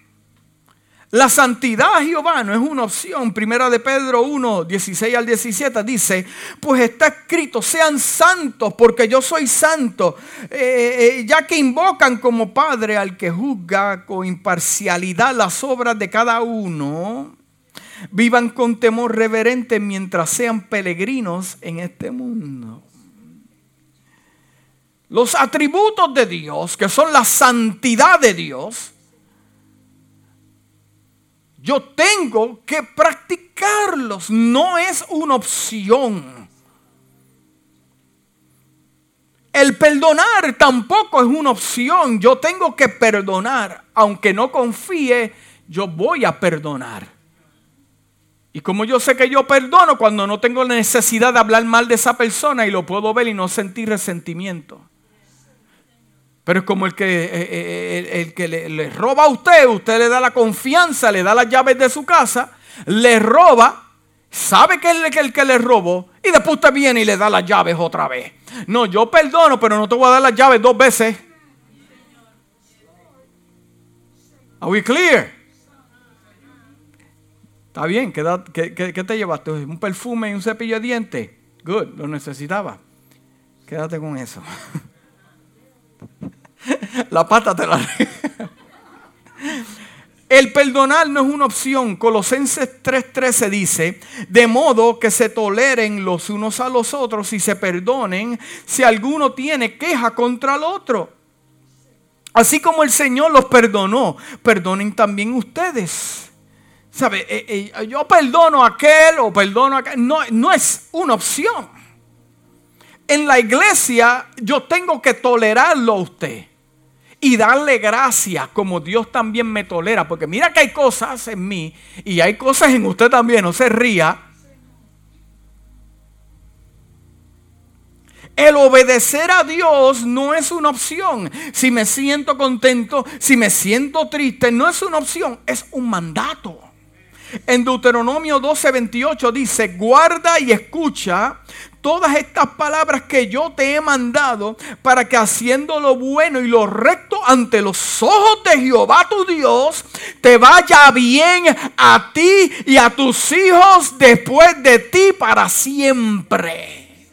La santidad a Jehová no es una opción. Primera de Pedro 1, 16 al 17 dice, pues está escrito, sean santos porque yo soy santo, eh, eh, ya que invocan como Padre al que juzga con imparcialidad las obras de cada uno. Vivan con temor reverente mientras sean peregrinos en este mundo. Los atributos de Dios, que son la santidad de Dios, yo tengo que practicarlos. No es una opción. El perdonar tampoco es una opción. Yo tengo que perdonar. Aunque no confíe, yo voy a perdonar. Y como yo sé que yo perdono cuando no tengo la necesidad de hablar mal de esa persona y lo puedo ver y no sentir resentimiento. Pero es como el que, eh, eh, el, que le, roba a usted, usted le da la confianza, le da las llaves de su casa, le roba, sabe que es el, que le robó y después usted viene y le da las llaves otra vez. No, yo perdono, pero no te voy a dar las llaves dos veces. Are we clear? Está bien, ¿qué, qué, qué te llevaste? ¿Un perfume y un cepillo de dientes? Good, lo necesitaba. Quédate con eso. [LAUGHS] [LAUGHS] la pata te la... El perdonar no es una opción. Colosenses 3:13 dice, de modo que se toleren los unos a los otros y se perdonen si alguno tiene queja contra el otro. Así como el Señor los perdonó, perdonen también ustedes. ¿Sabe? Eh, eh, yo perdono a aquel o perdono a aquel. No, no es una opción. En la iglesia yo tengo que tolerarlo a usted y darle gracias como Dios también me tolera. Porque mira que hay cosas en mí y hay cosas en usted también, no se ría. El obedecer a Dios no es una opción. Si me siento contento, si me siento triste, no es una opción, es un mandato. En Deuteronomio 12:28 dice, guarda y escucha todas estas palabras que yo te he mandado para que haciendo lo bueno y lo recto ante los ojos de Jehová tu Dios, te vaya bien a ti y a tus hijos después de ti para siempre.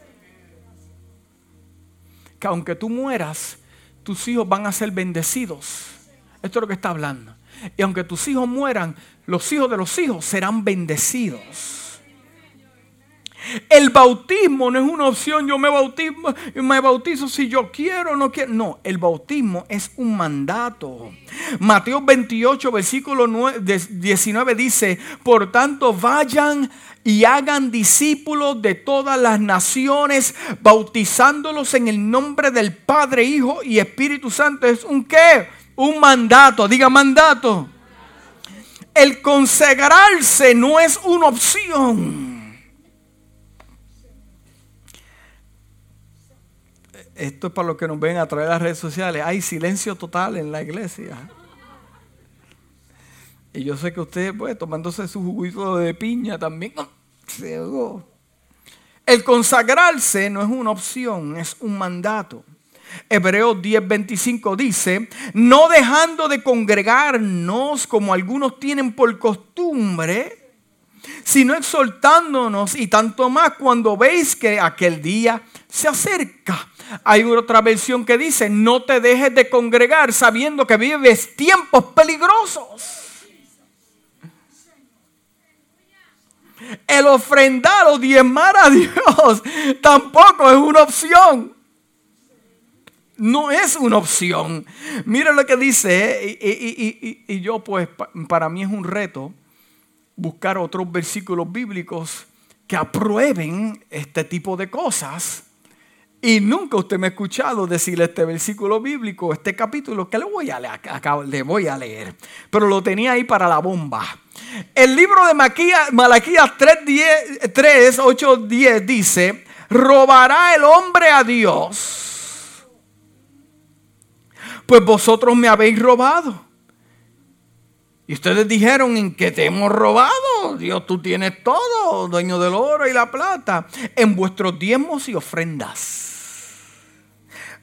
Que aunque tú mueras, tus hijos van a ser bendecidos. Esto es lo que está hablando. Y aunque tus hijos mueran, los hijos de los hijos serán bendecidos. El bautismo no es una opción, yo me bautismo, me bautizo si yo quiero o no quiero. No, el bautismo es un mandato. Mateo 28, versículo 19 dice, por tanto vayan y hagan discípulos de todas las naciones, bautizándolos en el nombre del Padre, Hijo y Espíritu Santo. ¿Es un qué? Un mandato, diga mandato. El consagrarse no es una opción. Esto es para los que nos ven a través de las redes sociales. Hay silencio total en la iglesia. Y yo sé que usted, pues, tomándose su juguito de piña también, [LAUGHS] El consagrarse no es una opción, es un mandato. Hebreos 10:25 dice, no dejando de congregarnos como algunos tienen por costumbre, sino exhortándonos y tanto más cuando veis que aquel día se acerca. Hay otra versión que dice, no te dejes de congregar sabiendo que vives tiempos peligrosos. El ofrendar o diezmar a Dios [LAUGHS] tampoco es una opción. No es una opción. Mira lo que dice, ¿eh? y, y yo pues para mí es un reto buscar otros versículos bíblicos que aprueben este tipo de cosas. Y nunca usted me ha escuchado decir este versículo bíblico, este capítulo, que le voy a leer. Pero lo tenía ahí para la bomba. El libro de Malaquías 3, 3, 8, 10 dice, robará el hombre a Dios. Pues vosotros me habéis robado. Y ustedes dijeron en que te hemos robado. Dios, tú tienes todo, dueño del oro y la plata, en vuestros diezmos y ofrendas.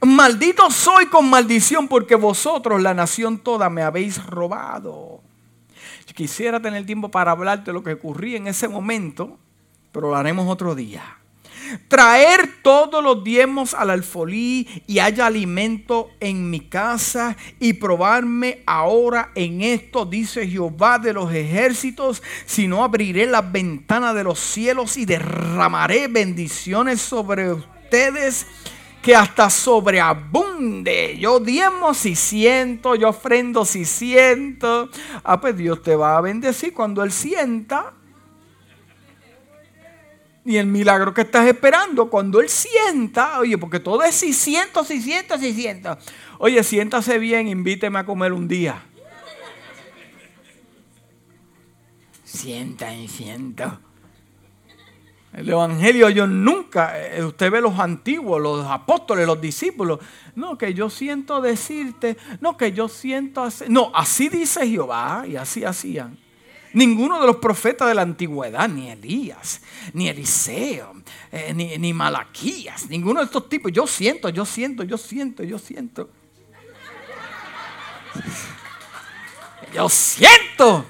Maldito soy con maldición porque vosotros, la nación toda, me habéis robado. Quisiera tener tiempo para hablarte de lo que ocurría en ese momento, pero lo haremos otro día. Traer todos los diezmos al alfolí y haya alimento en mi casa y probarme ahora en esto, dice Jehová de los ejércitos, si no abriré las ventanas de los cielos y derramaré bendiciones sobre ustedes que hasta sobreabunde. Yo diezmo si siento, yo ofrendo si siento. Ah, pues Dios te va a bendecir cuando Él sienta. Y el milagro que estás esperando, cuando Él sienta, oye, porque todo es si siento, si siento, si siento. Oye, siéntase bien, invíteme a comer un día. Sienta y siento. El Evangelio yo nunca, eh, usted ve los antiguos, los apóstoles, los discípulos. No, que yo siento decirte, no, que yo siento hacer. No, así dice Jehová y así hacían. Ninguno de los profetas de la antigüedad, ni Elías, ni Eliseo, eh, ni, ni Malaquías, ninguno de estos tipos. Yo siento, yo siento, yo siento, yo siento. Yo siento.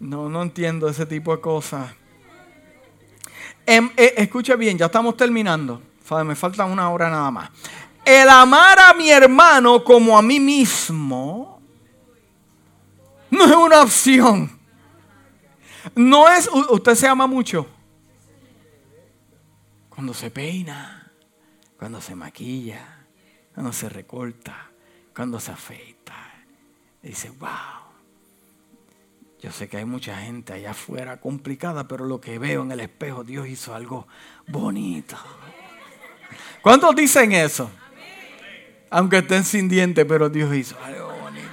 No, no entiendo ese tipo de cosas. Em, eh, escucha bien, ya estamos terminando. Me falta una hora nada más. El amar a mi hermano como a mí mismo no es una opción. No es, usted se ama mucho. Cuando se peina, cuando se maquilla, cuando se recorta, cuando se afeita. Dice, wow, yo sé que hay mucha gente allá afuera complicada, pero lo que veo en el espejo, Dios hizo algo bonito. ¿Cuántos dicen eso? Aunque estén sin dientes, pero Dios hizo algo bonito.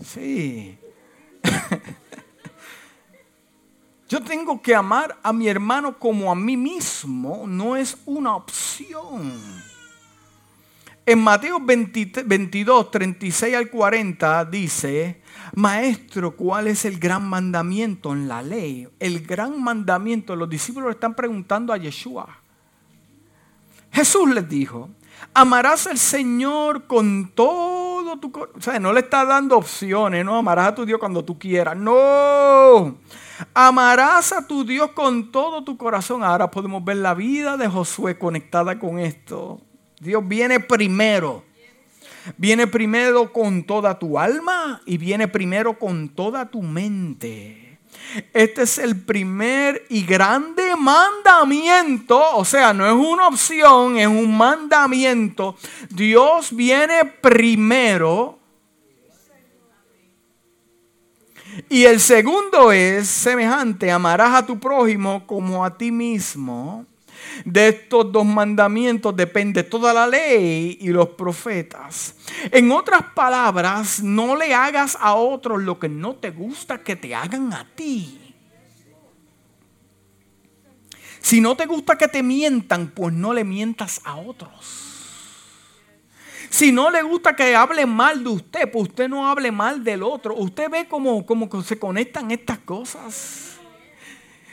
Sí. [LAUGHS] Yo tengo que amar a mi hermano como a mí mismo, no es una opción. En Mateo 22, 36 al 40 dice, Maestro, ¿cuál es el gran mandamiento en la ley? El gran mandamiento, los discípulos le están preguntando a Yeshua. Jesús les dijo, amarás al Señor con todo tu corazón. O sea, no le está dando opciones, no, amarás a tu Dios cuando tú quieras. No, amarás a tu Dios con todo tu corazón. Ahora podemos ver la vida de Josué conectada con esto. Dios viene primero. Viene primero con toda tu alma y viene primero con toda tu mente. Este es el primer y grande mandamiento, o sea, no es una opción, es un mandamiento. Dios viene primero. Y el segundo es semejante, amarás a tu prójimo como a ti mismo. De estos dos mandamientos depende toda la ley y los profetas. En otras palabras, no le hagas a otros lo que no te gusta que te hagan a ti. Si no te gusta que te mientan, pues no le mientas a otros. Si no le gusta que hable mal de usted, pues usted no hable mal del otro. Usted ve cómo, cómo se conectan estas cosas.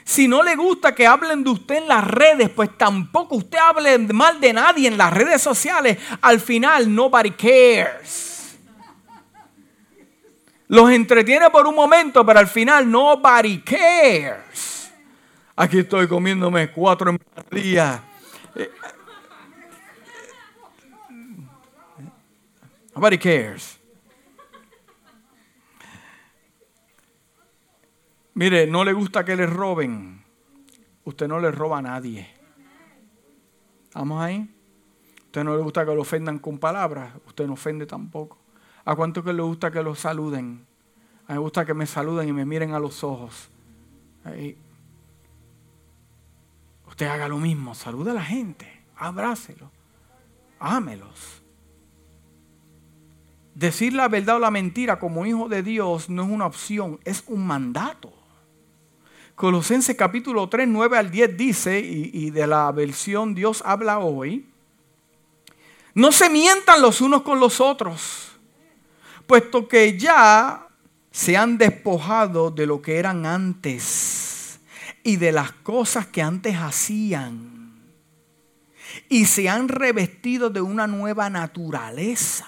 Si no le gusta que hablen de usted en las redes, pues tampoco usted hable mal de nadie en las redes sociales. Al final, nobody cares. Los entretiene por un momento, pero al final, nobody cares. Aquí estoy comiéndome cuatro días. Nobody cares. Mire, no le gusta que le roben. Usted no le roba a nadie. ¿Vamos ahí? Usted no le gusta que lo ofendan con palabras. Usted no ofende tampoco. ¿A cuánto que le gusta que lo saluden? A mí me gusta que me saluden y me miren a los ojos. Usted haga lo mismo. Salude a la gente. Abrácelo. Ámelos. Decir la verdad o la mentira como hijo de Dios no es una opción, es un mandato. Colosenses capítulo 3, 9 al 10 dice, y, de la versión Dios habla hoy, no se mientan los unos con los otros, puesto que ya se han despojado de lo que eran antes y de las cosas que antes hacían, y se han revestido de una nueva naturaleza,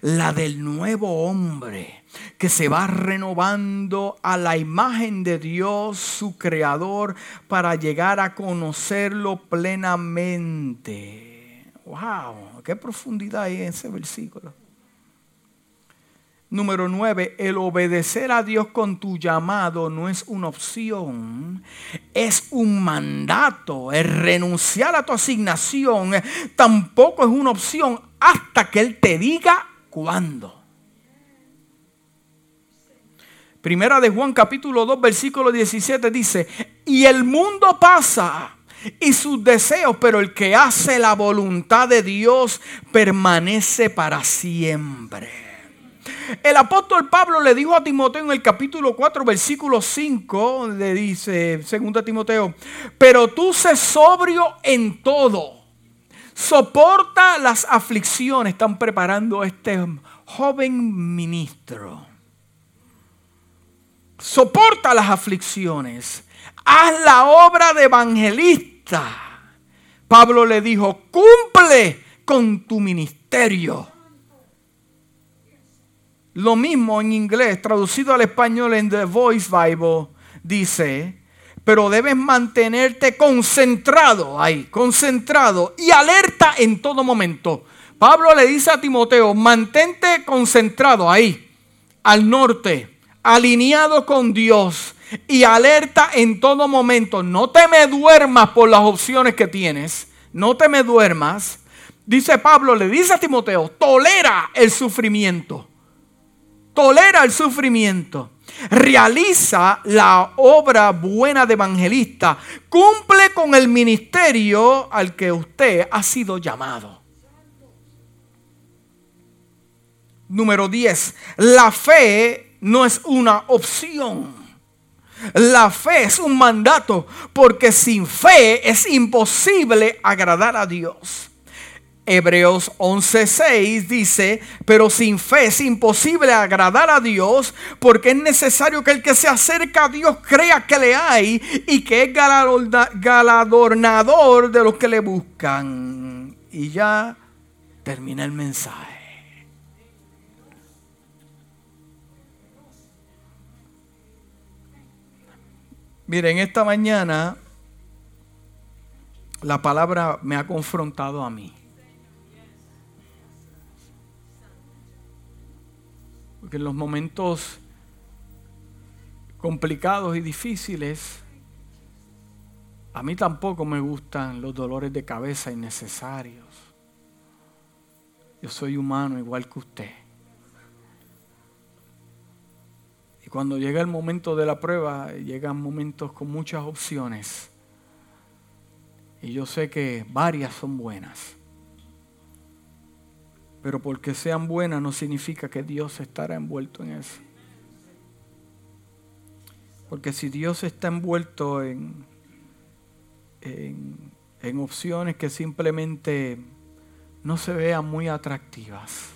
la del nuevo hombre que se va renovando a la imagen de Dios, su creador, para llegar a conocerlo plenamente. ¡Wow! ¡Qué profundidad hay en ese versículo! Número 9, el obedecer a Dios con tu llamado no es una opción, es un mandato. El renunciar a tu asignación tampoco es una opción hasta que Él te diga cuándo. Primera de Juan capítulo 2 versículo 17 dice, y el mundo pasa y sus deseos, pero el que hace la voluntad de Dios permanece para siempre. El apóstol Pablo le dijo a Timoteo en el capítulo 4, versículo 5, le dice, segunda Timoteo, pero tú sé sobrio en todo, soporta las aflicciones, están preparando este joven ministro soporta las aflicciones, haz la obra de evangelista. Pablo le dijo, cumple con tu ministerio. Lo mismo en inglés, traducido al español en The Voice Bible, dice, pero debes mantenerte concentrado ahí, concentrado y alerta en todo momento. Pablo le dice a Timoteo, mantente concentrado ahí, al norte, alineado con Dios y alerta en todo momento. No te me duermas por las opciones que tienes. No te me duermas. Dice Pablo, le dice a Timoteo, tolera el sufrimiento. Tolera el sufrimiento. Realiza la obra buena de evangelista. Cumple con el ministerio al que usted ha sido llamado. Número 10. La fe no es una opción. La fe es un mandato porque sin fe es imposible agradar a Dios. Hebreos 11:6 dice, pero sin fe es imposible agradar a Dios porque es necesario que el que se acerca a Dios crea que le hay y que es galardonador de los que le buscan. Y ya termina el mensaje. Miren, esta mañana la palabra me ha confrontado a mí. Porque en los momentos complicados y difíciles, a mí tampoco me gustan los dolores de cabeza innecesarios. Yo soy humano igual que usted. cuando llega el momento de la prueba, llegan momentos con muchas opciones. Y yo sé que varias son buenas. Pero porque sean buenas no significa que Dios estará envuelto en eso. Porque si Dios está envuelto en, en, opciones que simplemente no se vean muy atractivas,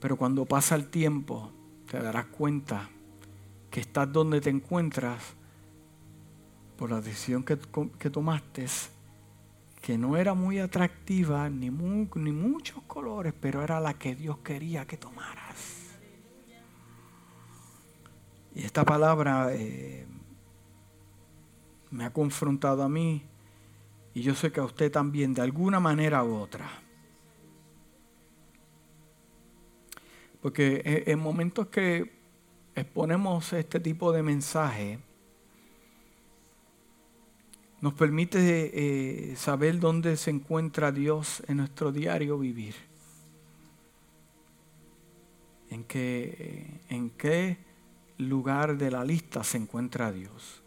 pero cuando pasa el tiempo, te darás cuenta que estás donde te encuentras por la decisión que, que tomaste, que no era muy atractiva, ni, ni muchos colores, pero era la que Dios quería que tomaras. Y esta palabra eh, me ha confrontado a mí y yo sé que a usted también, de alguna manera u otra. Porque e, en momentos que exponemos este tipo de mensaje, nos permite eh, saber dónde se encuentra Dios en nuestro diario vivir. En qué, en qué lugar de la lista se encuentra Dios.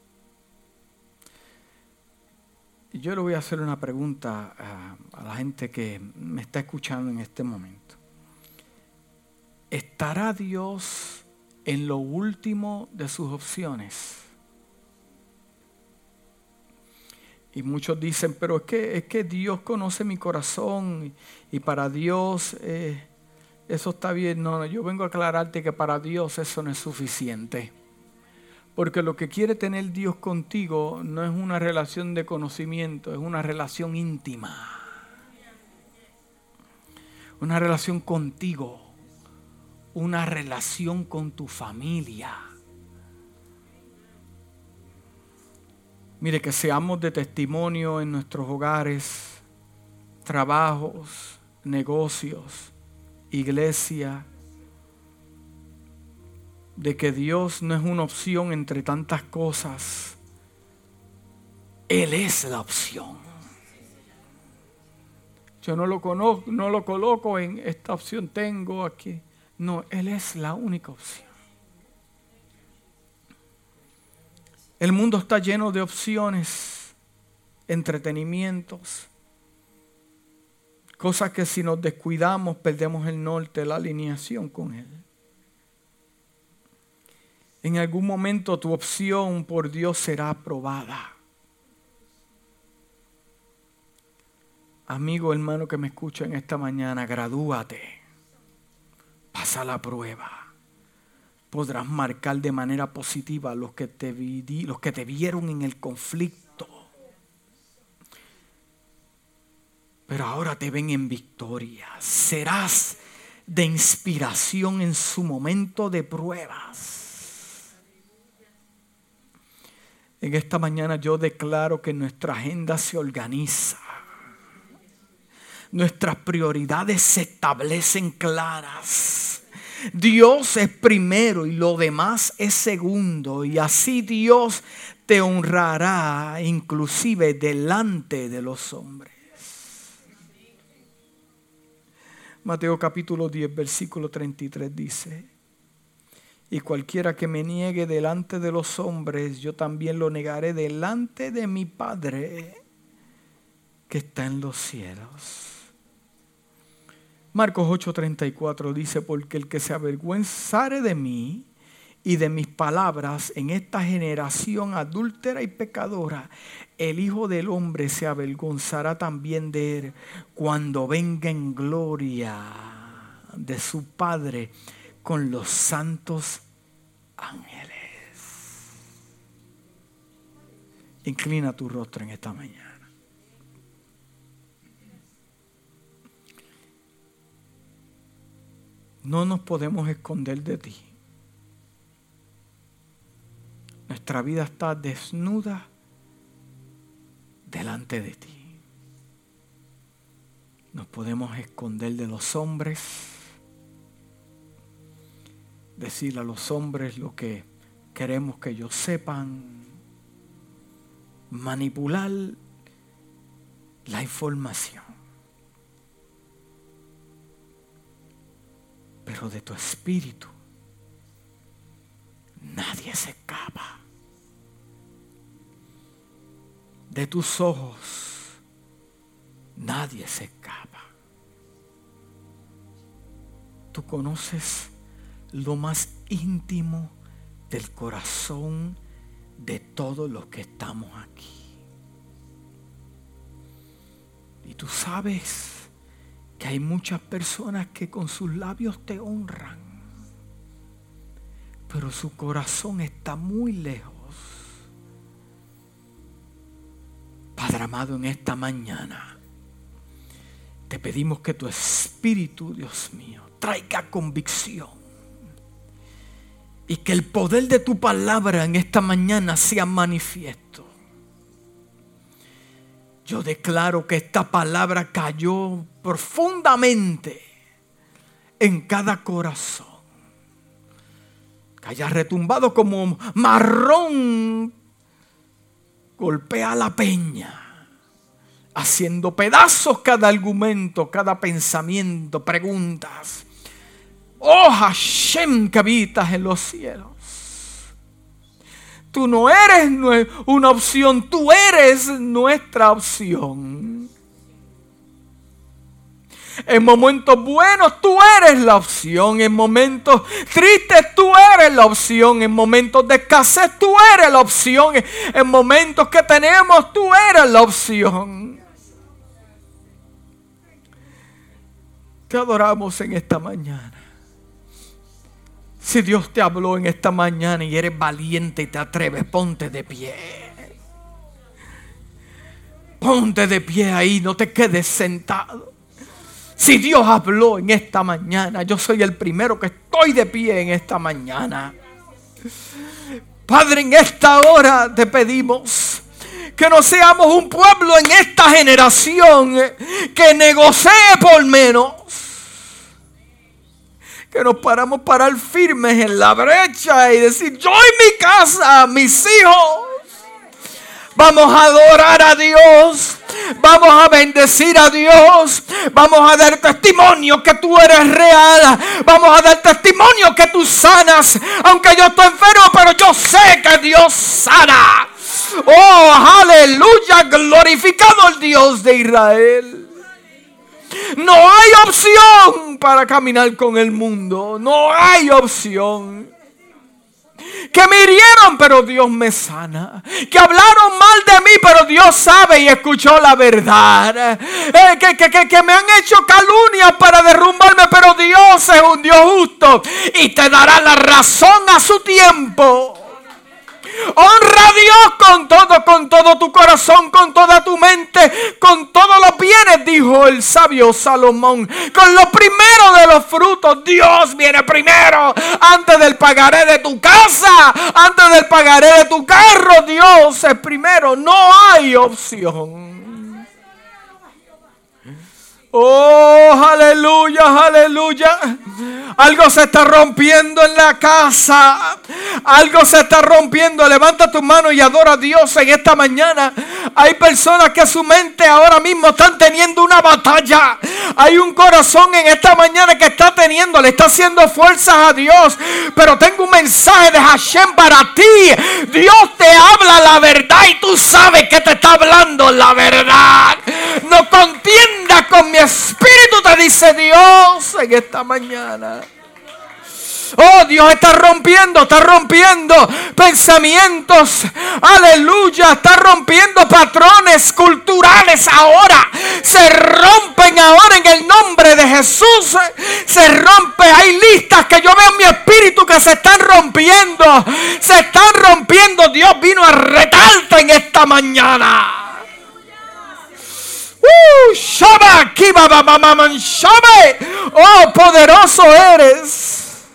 Yo le voy a hacer una pregunta a, la gente que me está escuchando en este momento. ¿Estará Dios en lo último de sus opciones? Y muchos dicen, pero es que, es que Dios conoce mi corazón y, para Dios eh, eso está bien. No, yo vengo a aclararte que para Dios eso no es suficiente. Porque lo que quiere tener Dios contigo no es una relación de conocimiento, es una relación íntima. Una relación contigo. Una relación con tu familia. Mire, que seamos de testimonio en nuestros hogares, trabajos, negocios, iglesia, de que Dios no es una opción entre tantas cosas. Él es la opción. Yo no lo conozco, no lo coloco en esta opción tengo aquí. No, Él es la única opción. El mundo está lleno de opciones, entretenimientos, cosas que si nos descuidamos perdemos el norte, la alineación con Él. En algún momento tu opción por Dios será aprobada. Amigo, hermano que me escucha en esta mañana, gradúate. Pasa la prueba. Podrás marcar de manera positiva los que te, los que te vieron en el conflicto. Pero ahora te ven en victoria. Serás de inspiración en su momento de pruebas. En esta mañana yo declaro que nuestra agenda se organiza. Nuestras prioridades se establecen claras. Dios es primero y lo demás es segundo. Y así Dios te honrará inclusive delante de los hombres. Mateo capítulo 10, versículo 33 dice, y cualquiera que me niegue delante de los hombres, yo también lo negaré delante de mi Padre que está en los cielos. Marcos 8:34 dice, porque el que se avergüenzare de mí y de mis palabras en esta generación adúltera y pecadora, el Hijo del Hombre se avergonzará también de él cuando venga en gloria de su Padre con los santos ángeles. Inclina tu rostro en esta mañana. No nos podemos esconder de ti. Nuestra vida está desnuda delante de ti. Nos podemos esconder de los hombres decirle a los hombres lo que queremos que ellos sepan, manipular la información. Pero de tu espíritu nadie se escapa. De tus ojos nadie se escapa. Tú conoces lo más íntimo del corazón de todos los que estamos aquí. Y tú sabes que hay muchas personas que con sus labios te honran, pero su corazón está muy lejos. Padre amado, en esta mañana te pedimos que tu espíritu, Dios mío, traiga convicción. Y que el poder de tu palabra en esta mañana sea manifiesto. Yo declaro que esta palabra cayó profundamente en cada corazón. Que haya retumbado como marrón golpea la peña, haciendo pedazos cada argumento, cada pensamiento, preguntas. Oh Hashem que habitas en los cielos. Tú no eres una opción, tú eres nuestra opción. En momentos buenos tú eres la opción. En momentos tristes tú eres la opción. En momentos de escasez tú eres la opción. En momentos que tenemos tú eres la opción. Te adoramos en esta mañana. Si Dios te habló en esta mañana y eres valiente y te atreves, ponte de pie. Ponte de pie ahí, no te quedes sentado. Si Dios habló en esta mañana, yo soy el primero que estoy de pie en esta mañana. Padre, en esta hora te pedimos que no seamos un pueblo en esta generación que negocie por menos. Que nos paramos parar firmes en la brecha y decir, yo y mi casa, mis hijos, vamos a adorar a Dios Vamos a bendecir a Dios. Vamos a dar testimonio que tú eres real. Vamos a dar testimonio que tú sanas. Aunque yo estoy enfermo, pero yo sé que Dios sana. Oh, aleluya. Glorificado el Dios de Israel. No hay opción para caminar con el mundo. No hay opción que me hirieron, pero Dios me sana. Que hablaron mal de mí, pero Dios sabe y escuchó la verdad. Eh, que, que, me han hecho calumnias para derrumbarme, pero Dios es un Dios justo y te dará la razón a su tiempo. Honra a Dios con todo, con todo tu corazón, con toda tu mente, con todos los bienes, dijo el sabio Salomón. Con lo primero de los frutos, Dios viene primero. Antes del pagaré de tu casa, antes del pagaré de tu carro, Dios es primero. No hay opción. Oh, aleluya, aleluya. Algo se está rompiendo en la casa. Algo se está rompiendo. Levanta tu mano y adora a Dios en esta mañana. Hay personas que su mente ahora mismo están teniendo una batalla. Hay un corazón en esta mañana que está teniendo, le está haciendo fuerzas a Dios. Pero tengo un mensaje de Hashem para ti. Dios te habla la verdad y tú sabes que te está hablando la verdad. No contienda con mi espíritu, te dice Dios en esta mañana. Oh, Dios está rompiendo, está rompiendo pensamientos. Aleluya, está rompiendo patrones culturales ahora. Se rompen ahora en el nombre de Jesús. Se rompe, hay listas que yo veo en mi espíritu que se están rompiendo. Se están rompiendo. Dios vino a retarte en esta mañana. Oh, poderoso eres.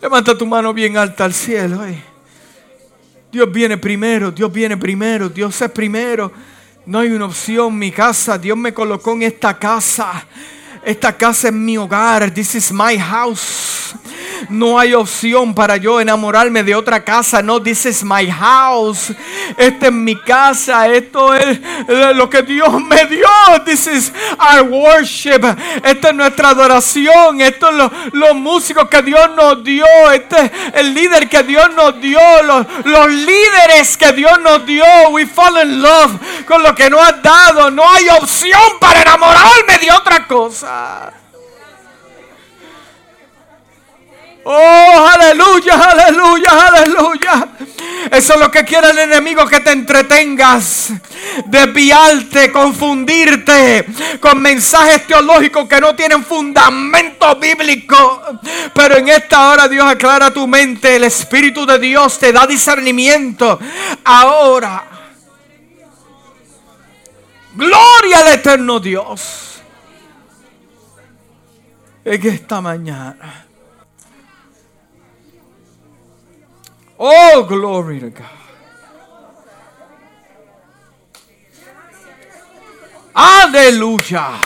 Levanta tu mano bien alta al cielo. Eh. Dios viene primero, Dios viene primero, Dios es primero. No hay una opción, mi casa, Dios me colocó en esta casa. Esta casa es mi hogar. This is my house. No hay opción para yo enamorarme de otra casa. No, this is my house. Esta es mi casa. Esto es lo que Dios me dio. This is our worship. Esta es nuestra adoración. Esto es los músicos que Dios nos dio. Este es el líder que Dios nos dio. Los, los líderes que Dios nos dio. We fall in love con lo que nos ha dado. No hay opción para enamorarme de otra cosa. Oh, aleluya, aleluya, aleluya. Eso es lo que quiere el enemigo, que te entretengas. desviarte, confundirte con mensajes teológicos que no tienen fundamento bíblico. Pero en esta hora Dios aclara tu mente, el Espíritu de Dios te da discernimiento. Ahora, gloria al eterno Dios. En esta mañana. Oh, glory to God. Aleluya.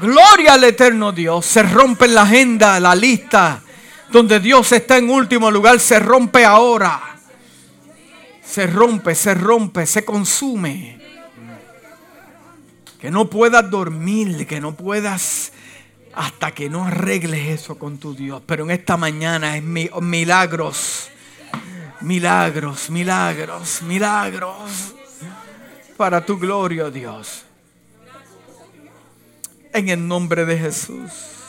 Gloria al eterno Dios. Se rompe la agenda, la lista. Donde Dios está en último lugar, se rompe ahora. Se rompe, se rompe, se consume. Que no puedas dormir, que no puedas hasta que no arregles eso con tu Dios. Pero en esta mañana es milagros, milagros, milagros, milagros para tu gloria, Dios. En el nombre de Jesús.